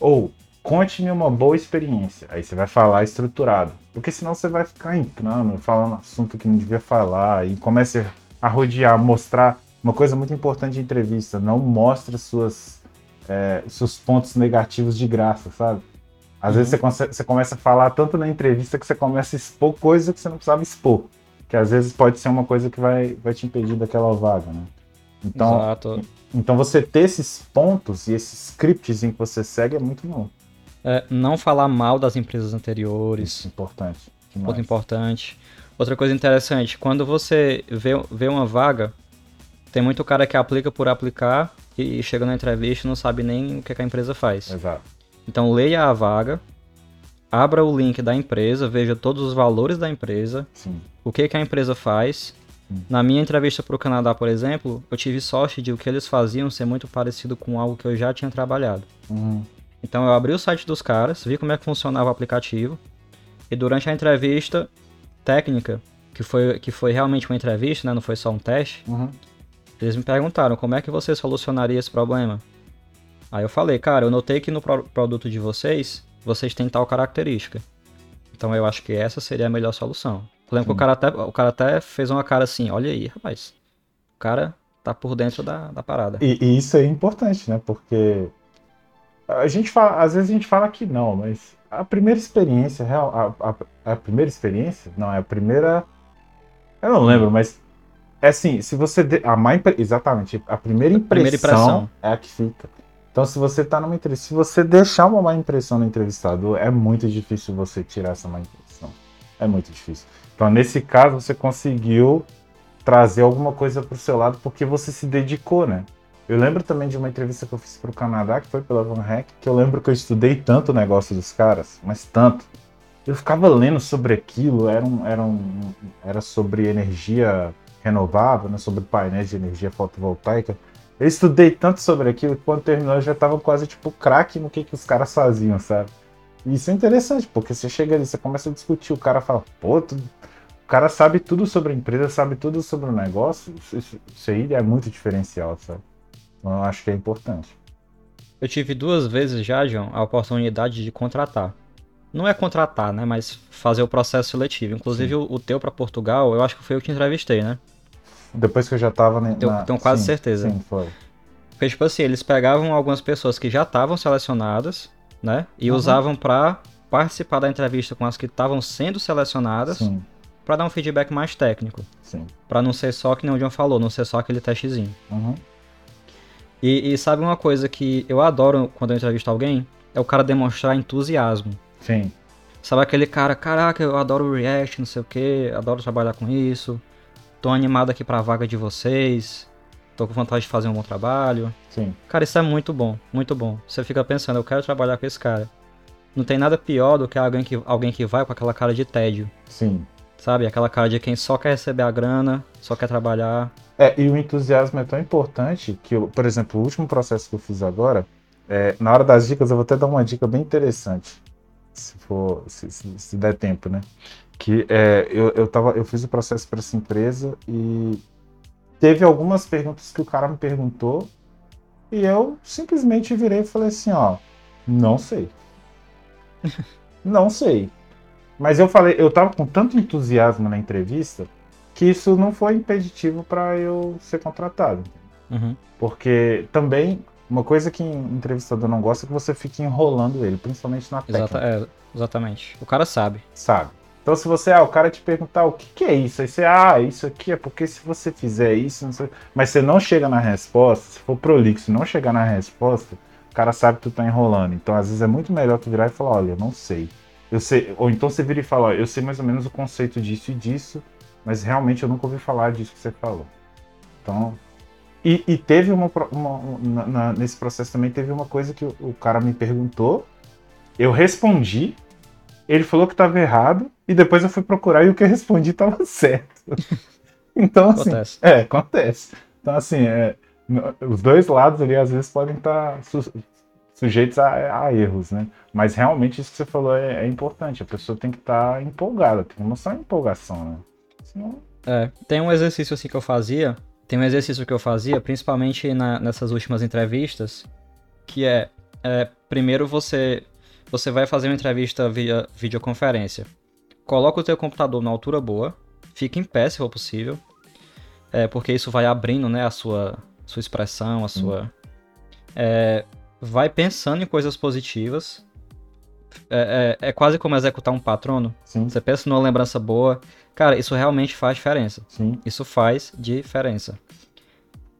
Ou conte-me uma boa experiência. Aí você vai falar estruturado. Porque senão você vai ficar entrando, falando assunto que não devia falar e começa a rodear, mostrar uma coisa muito importante de entrevista. Não mostra suas, é, seus pontos negativos de graça, sabe? Às vezes você, você começa a falar tanto na entrevista que você começa a expor coisa que você não precisava expor. Que às vezes pode ser uma coisa que vai, vai te impedir daquela vaga, né? Então, Exato. então você ter esses pontos e esses scripts em que você segue é muito bom. É, não falar mal das empresas anteriores. Isso é importante. Ponto demais. importante. Outra coisa interessante, quando você vê, vê uma vaga, tem muito cara que aplica por aplicar e chega na entrevista e não sabe nem o que, que a empresa faz. Exato. Então leia a vaga, abra o link da empresa, veja todos os valores da empresa, Sim. o que, que a empresa faz. Na minha entrevista para o Canadá, por exemplo, eu tive sorte de o que eles faziam ser muito parecido com algo que eu já tinha trabalhado. Uhum. Então eu abri o site dos caras, vi como é que funcionava o aplicativo e durante a entrevista técnica, que foi, que foi realmente uma entrevista, né, não foi só um teste, Uhum. eles me perguntaram como é que você solucionaria esse problema. Aí eu falei, cara, eu notei que no pro- produto de vocês, vocês têm tal característica. Então eu acho que essa seria a melhor solução. Eu lembro que o cara, até, o cara até fez uma cara assim, olha aí, rapaz. O cara tá por dentro da, da parada. E, e isso é importante, né? Porque a gente fala, às vezes a gente fala que não, mas a primeira experiência real, a, a, a primeira experiência, não, é a primeira. Eu não lembro, mas é assim, se você. de- a má exatamente, a primeira impressão, primeira impressão. é a que fica. Então, se você tá numa entrevista, se você deixar uma má impressão no entrevistador, é muito difícil você tirar essa má impressão. É muito difícil. Então, nesse caso, você conseguiu trazer alguma coisa pro seu lado porque você se dedicou, né? Eu lembro também de uma entrevista que eu fiz pro Canadá, que foi pela Van Hack, que eu lembro que eu estudei tanto o negócio dos caras, mas tanto. Eu ficava lendo sobre aquilo, era, um, era, um, era sobre energia renovável, né, sobre painéis de energia fotovoltaica. Eu estudei tanto sobre aquilo que quando terminou eu já tava quase tipo craque no que, que os caras faziam, sabe? E isso é interessante, porque você chega ali, você começa a discutir, o cara fala, pô, tu- o cara sabe tudo sobre a empresa, sabe tudo sobre o negócio, isso, isso- aí é muito diferencial, sabe? Então eu acho que é importante. Eu tive duas vezes já, John, a oportunidade de contratar. Não é contratar, né? Mas fazer o processo seletivo. Inclusive o, o teu pra Portugal, eu acho que foi eu que te entrevistei, né? Depois que eu já tava na. Tenho- tenho quase sim, certeza. Sim, foi. Porque, tipo assim, eles pegavam algumas pessoas que já estavam selecionadas, né? E Uhum. usavam pra participar da entrevista com as que estavam sendo selecionadas, pra dar um feedback mais técnico. sim. Pra não ser só que nem o John falou, não ser só aquele testezinho. Uhum. E, e sabe uma coisa que eu adoro quando eu entrevisto alguém? É o cara demonstrar entusiasmo. Sim. Sabe aquele cara, caraca, eu adoro React, não sei o que, adoro trabalhar com isso, tô animado aqui pra vaga de vocês, tô com vontade de fazer um bom trabalho. Sim. Cara, isso é muito bom, muito bom. Você fica pensando, eu quero trabalhar com esse cara. Não tem nada pior do que alguém que, alguém que vai com aquela cara de tédio, Sim. Sabe? Aquela cara de quem só quer receber a grana, só quer trabalhar. É, e o entusiasmo é tão importante que, eu, por exemplo, o último processo que eu fiz agora, é, na hora das dicas, eu vou até dar uma dica bem interessante, se for, se, se- se der tempo, né? Que é, eu, eu, tava, eu fiz o processo para essa empresa e teve algumas perguntas que o cara me perguntou e eu simplesmente virei e falei assim, ó, não sei. não sei. Mas eu falei, eu tava com tanto entusiasmo na entrevista que isso não foi impeditivo para eu ser contratado. Uhum. Porque também, uma coisa que o entrevistador não gosta é que você fique enrolando ele, principalmente na técnica, Exata, é, exatamente. O cara sabe. sabe? Então se você, ah, o cara te perguntar o que, que é isso, aí você, ah, isso aqui é porque se você fizer isso, não sei, mas você não chega na resposta, se for prolixo e não chegar na resposta, o cara sabe que tu tá enrolando. Então às vezes é muito melhor tu virar e falar, olha, eu não sei. Eu sei, ou então você vira e fala, ó, eu sei mais ou menos o conceito disso e disso, mas realmente eu nunca ouvi falar disso que você falou. Então, e, e teve uma, uma- um- na- nesse processo também teve uma coisa que o, o cara me perguntou, eu respondi, ele falou que estava errado e depois eu fui procurar e o que eu respondi estava certo. Então assim, Acontece. é acontece. Então assim, é, os dois lados ali às vezes podem estar su- sujeitos a, a erros, né? Mas realmente isso que você falou é, é importante. A pessoa tem que estar empolgada, tem que mostrar empolgação, né? Senão, É, tem um exercício assim que eu fazia, tem um exercício que eu fazia, principalmente na- nessas últimas entrevistas, que é, é, primeiro você você vai fazer uma entrevista via videoconferência. Coloca o teu computador na altura boa, fica em pé se for possível, é, porque isso vai abrindo né, a sua, sua expressão, a sua... é, vai pensando em coisas positivas, é, é- é quase como executar um patrono, sim, você pensa numa lembrança boa, cara, isso realmente faz diferença. sim, Isso faz diferença.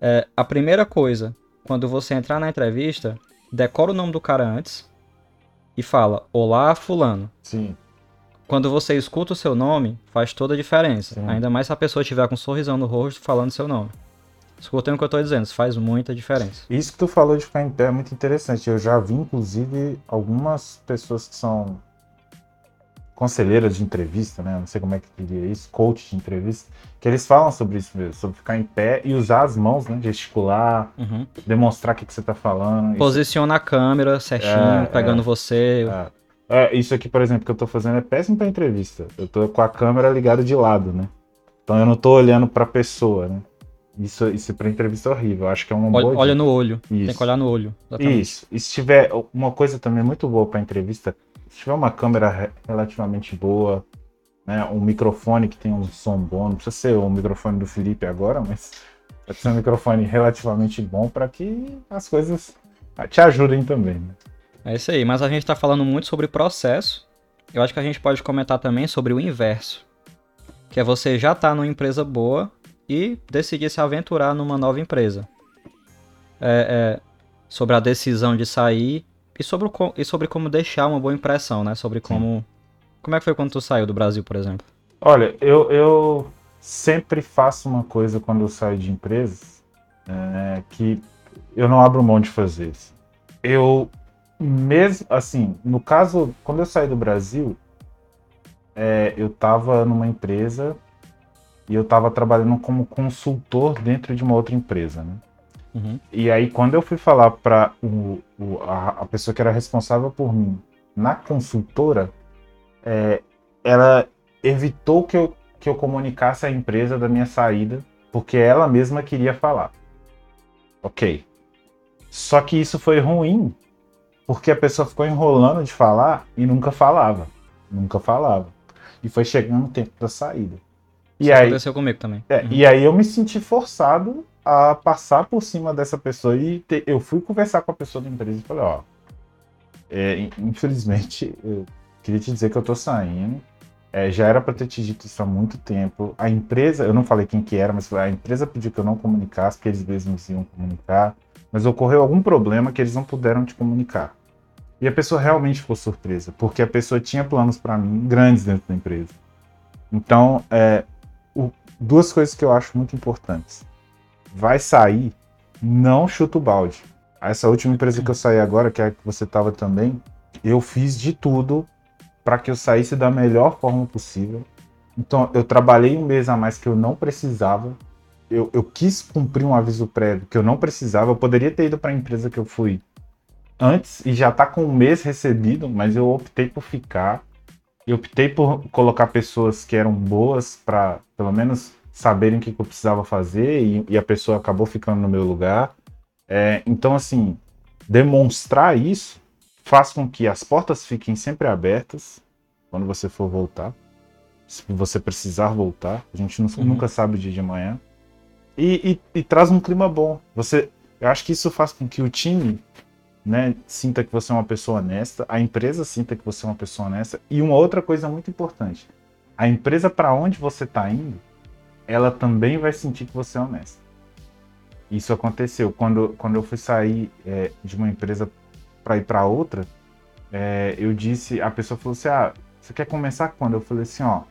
É, a primeira coisa, quando você entrar na entrevista, decora o nome do cara antes e fala: Olá, Fulano. sim. Quando você escuta o seu nome, faz toda a diferença. Sim. Ainda mais se a pessoa tiver com um sorrisão no rosto falando seu nome. Escutem o que eu tô dizendo, isso faz muita diferença. Isso que tu falou de ficar em pé é muito interessante. Eu já vi, inclusive, algumas pessoas que são conselheiras de entrevista, né? Não sei como é que diria isso, coach de entrevista, que eles falam sobre isso mesmo, sobre ficar em pé e usar as mãos, né? Gesticular, Uhum. demonstrar o que, que você tá falando. Isso- Posiciona a câmera certinho, É, pegando é. você. É. É, isso aqui, por exemplo, que eu tô fazendo é péssimo pra entrevista. Eu tô com a câmera ligada de lado, né? Então eu não tô olhando pra pessoa, né? Isso, isso pra entrevista é horrível. Acho que é uma Olha, boa olha dica. no olho. Tem Isso. que olhar no olho. Exatamente. Isso. E se tiver uma coisa também muito boa para entrevista, se tiver uma câmera re- relativamente boa, né, um microfone que tem um som bom, não precisa ser o microfone do Felipe agora, mas pode ser um microfone relativamente bom para que as coisas te ajudem também. Né? É isso aí, mas a gente tá falando muito sobre processo. Eu acho que a gente pode comentar também sobre o inverso. Que é você já tá numa empresa boa e decidir se aventurar numa nova empresa. É, é, sobre a decisão de sair e sobre, o e sobre como deixar uma boa impressão, né? Sobre como. Como é que foi quando tu saiu do Brasil, por exemplo? Olha, eu, eu sempre faço uma coisa quando eu saio de empresas é, que eu não abro mão de fazer. assim. Eu mesmo assim, no caso, quando eu saí do Brasil, é, eu estava numa empresa e eu estava trabalhando como consultor dentro de uma outra empresa, né? Uhum. E aí, quando eu fui falar para a, a pessoa que era responsável por mim na consultora, é, ela evitou que eu, que eu comunicasse à empresa da minha saída, porque ela mesma queria falar. Ok. Só que isso foi ruim, porque a pessoa ficou enrolando de falar e nunca falava. Nunca falava. E foi chegando o tempo da saída. E Isso aí, aconteceu comigo também. É, uhum. E aí eu me senti forçado a passar por cima dessa pessoa e te, eu fui conversar com a pessoa da empresa e falei, ó, é, infelizmente, eu queria te dizer que eu tô saindo. É, já era para ter te dito isso há muito tempo. A empresa, eu não falei quem que era, mas a empresa pediu que eu não comunicasse, que eles mesmos iam comunicar. Mas ocorreu algum problema que eles não puderam te comunicar. E a pessoa realmente ficou surpresa, porque a pessoa tinha planos para mim grandes dentro da empresa. Então, é, duas coisas que eu acho muito importantes. Vai sair, não chuta o balde. Essa última empresa que eu saí agora, que é a que você estava também, eu fiz de tudo para que eu saísse da melhor forma possível. Então, eu trabalhei um mês a mais que eu não precisava. Eu, eu quis cumprir um aviso prévio que eu não precisava. Eu poderia ter ido para a empresa que eu fui antes e já tá com um mês recebido, mas eu optei por ficar. Eu optei por colocar pessoas que eram boas para, pelo menos, saberem o que eu precisava fazer e, e, a pessoa acabou ficando no meu lugar. É, então, assim, demonstrar isso faz com que as portas fiquem sempre abertas quando você for voltar. Se você precisar voltar, a gente não, uhum. nunca sabe o dia de amanhã. E, e, e, traz um clima bom. Você, eu acho que isso faz com que o time né, sinta que você é uma pessoa honesta, a empresa sinta que você é uma pessoa honesta. E uma outra coisa muito importante: a empresa para onde você está indo, ela também vai sentir que você é honesto. Isso aconteceu quando, quando eu fui sair é, de uma empresa para ir para outra, é, eu disse, a pessoa falou assim: ah, você quer começar quando? Eu falei assim: ó,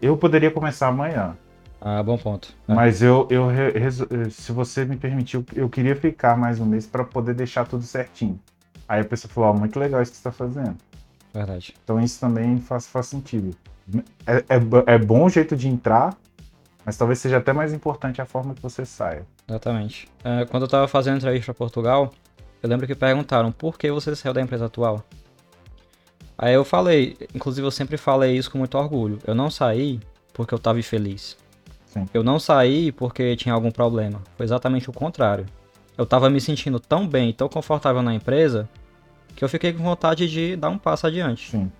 eu poderia começar amanhã. Ah, bom ponto. É. Mas eu, eu, se você me permitiu, eu queria ficar mais um mês para poder deixar tudo certinho. Aí a pessoa falou: ó, muito legal isso que você está fazendo. Verdade. Então isso também faz, faz sentido. É, é, é bom o jeito de entrar, mas talvez seja até mais importante a forma que você saia. Exatamente. É, quando eu estava fazendo entrevista para Portugal, eu lembro que perguntaram por que você saiu da empresa atual. Aí eu falei, inclusive eu sempre falei isso com muito orgulho. Eu não saí porque eu estava infeliz. Sim. Eu não saí porque tinha algum problema. Foi exatamente o contrário. Eu estava me sentindo tão bem, tão confortável na empresa, que eu fiquei com vontade de dar um passo adiante. Sim.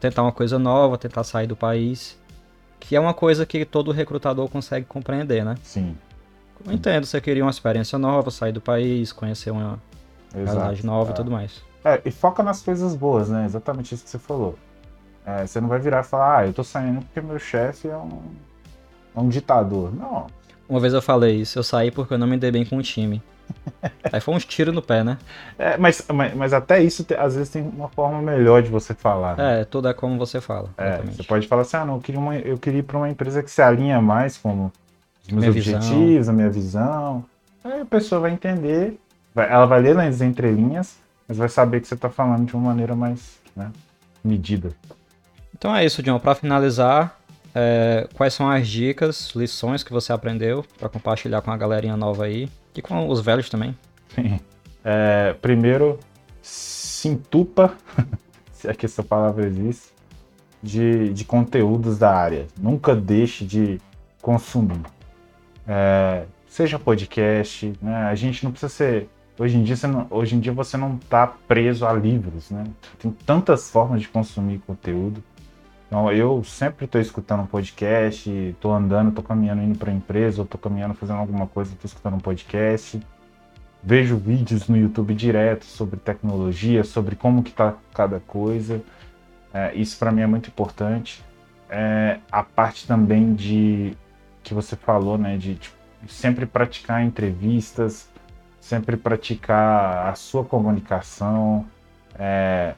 Tentar uma coisa nova, tentar sair do país. Que é uma coisa que todo recrutador consegue compreender, né? Sim. Eu entendo, você queria uma experiência nova, sair do país, conhecer uma, realidade nova é. e tudo mais. É, e foca nas coisas boas, né? Exatamente isso que você falou. É, você não vai virar e falar, ah, eu tô saindo porque meu chefe é um, é um ditador. Não. Uma vez eu falei isso, eu saí porque eu não me dei bem com o time. Aí foi uns tiros no pé, né? É, mas, mas, mas, até isso, às vezes, tem uma forma melhor de você falar. Né? É, tudo é como você fala. É, você pode falar assim, ah, não, eu queria, uma, eu queria ir pra uma empresa que se alinha mais com os meus minha objetivos, visão. a minha visão. Aí a pessoa vai entender ela vai ler nas entrelinhas, mas vai saber que você está falando de uma maneira mais né, medida. Então é isso, John. Para finalizar, é, quais são as dicas, lições que você aprendeu para compartilhar com a galerinha nova aí e com os velhos também? Sim. É, primeiro, se entupa, se é que essa palavra existe, de, de conteúdos da área. Nunca deixe de consumir. É, seja podcast, né? A gente não precisa ser Hoje em dia você não, hoje em dia você não está preso a livros, né? Tem tantas formas de consumir conteúdo. Então eu sempre estou escutando um podcast, estou andando, estou caminhando indo para a empresa, estou caminhando fazendo alguma coisa, estou escutando um podcast. Vejo vídeos no YouTube direto sobre tecnologia, sobre como que está cada coisa. É, isso para mim é muito importante. É, a parte também de que você falou, né, de tipo, sempre praticar entrevistas, sempre praticar a sua comunicação. É,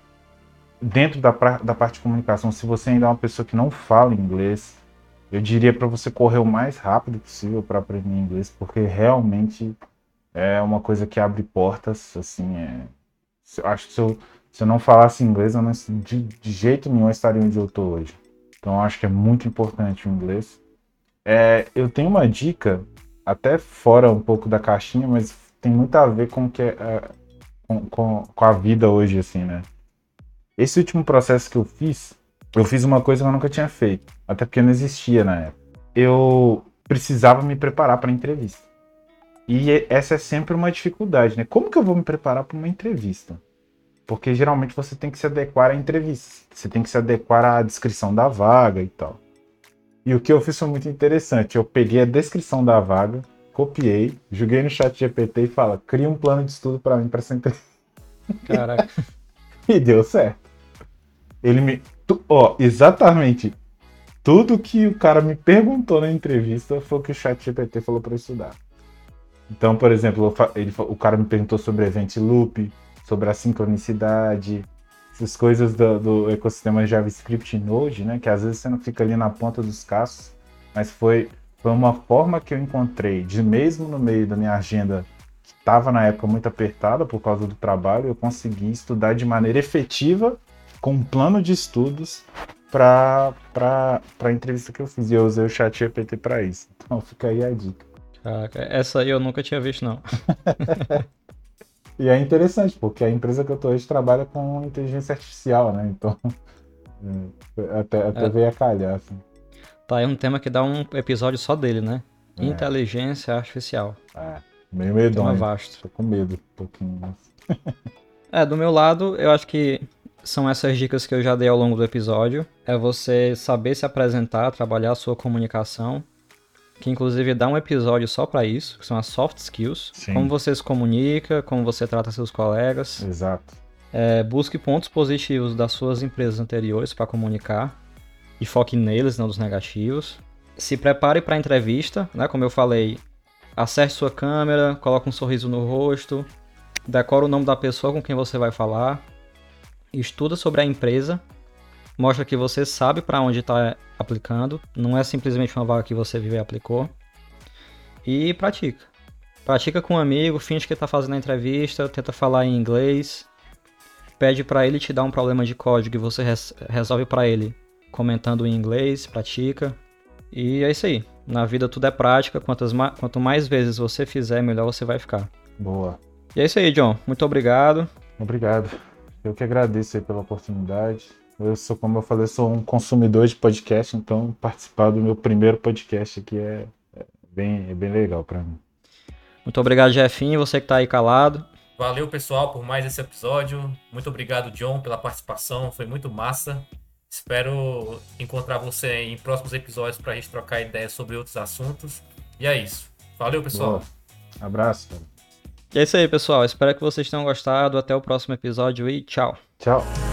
dentro da, da parte de comunicação, se você ainda é uma pessoa que não fala inglês, eu diria para você correr o mais rápido possível para aprender inglês, porque realmente é uma coisa que abre portas. Assim, é, eu acho que se eu, se eu não falasse inglês, eu não, de, de jeito nenhum estaria onde eu estou hoje. Então, eu acho que é muito importante o inglês. É, eu tenho uma dica, até fora um pouco da caixinha, mas tem muito a ver com, que, é, com, com, com a vida hoje, assim, né? Esse último processo que eu fiz, eu fiz uma coisa que eu nunca tinha feito, até porque não existia na época. Eu precisava me preparar para a entrevista. E essa é sempre uma dificuldade, né? Como que eu vou me preparar para uma entrevista? Porque geralmente você tem que se adequar à entrevista, você tem que se adequar à descrição da vaga e tal. E o que eu fiz foi muito interessante. Eu peguei a descrição da vaga, copiei, joguei no chat GPT e fala, cria um plano de estudo para mim para essa entrevista. Caraca. e deu certo. Ele me. Ó, exatamente tudo que o cara me perguntou na entrevista foi o que o chat GPT falou para estudar. Então, por exemplo, ele, o cara me perguntou sobre event loop, sobre a sincronicidade, essas coisas do, do ecossistema JavaScript Node, né? Que às vezes você não fica ali na ponta dos cascos, mas foi, foi uma forma que eu encontrei de mesmo no meio da minha agenda que estava na época muito apertada por causa do trabalho, eu consegui estudar de maneira efetiva com um plano de estudos para a entrevista que eu fiz. E eu usei o chat GPT para isso. Então fica aí a dica. Caraca, essa aí eu nunca tinha visto, não. e é interessante, porque a empresa que eu tô hoje trabalha com inteligência artificial, né? Então, é, até, até é. veio a calhar, assim. Tá aí um tema que dá um episódio só dele, né? É. Inteligência artificial. É, meio medonho. vasto. Tô com medo um pouquinho. é, do meu lado, eu acho que são essas dicas que eu já dei ao longo do episódio. É você saber se apresentar, trabalhar a sua comunicação, que inclusive dá um episódio só para isso, que são as soft skills. Sim. Como você se comunica, como você trata seus colegas. Exato. É, busque pontos positivos das suas empresas anteriores para comunicar e foque neles, não dos negativos. Se prepare para a entrevista, né? Como eu falei, acerte sua câmera, coloque um sorriso no rosto, decore o nome da pessoa com quem você vai falar estuda sobre a empresa, mostra que você sabe para onde está aplicando, não é simplesmente uma vaga que você vive e aplicou, e pratica. Pratica com um amigo, finge que está fazendo a entrevista, tenta falar em inglês, pede para ele te dar um problema de código e você res resolve para ele comentando em inglês, pratica. E é isso aí. Na vida tudo é prática, quantas ma quanto mais vezes você fizer, melhor você vai ficar. Boa. E é isso aí, John. Muito obrigado. Obrigado. Eu que agradeço pela oportunidade. Eu sou, como eu falei, sou um consumidor de podcast, então participar do meu primeiro podcast aqui é, é bem, é bem legal para mim. Muito obrigado, Jefinho, você que está aí calado. Valeu, pessoal, por mais esse episódio. Muito obrigado, John, pela participação. Foi muito massa. Espero encontrar você em próximos episódios para a gente trocar ideias sobre outros assuntos. E é isso. Valeu, pessoal. Boa. Abraço. É isso aí, pessoal. Espero que vocês tenham gostado. Até o próximo episódio e tchau. Tchau.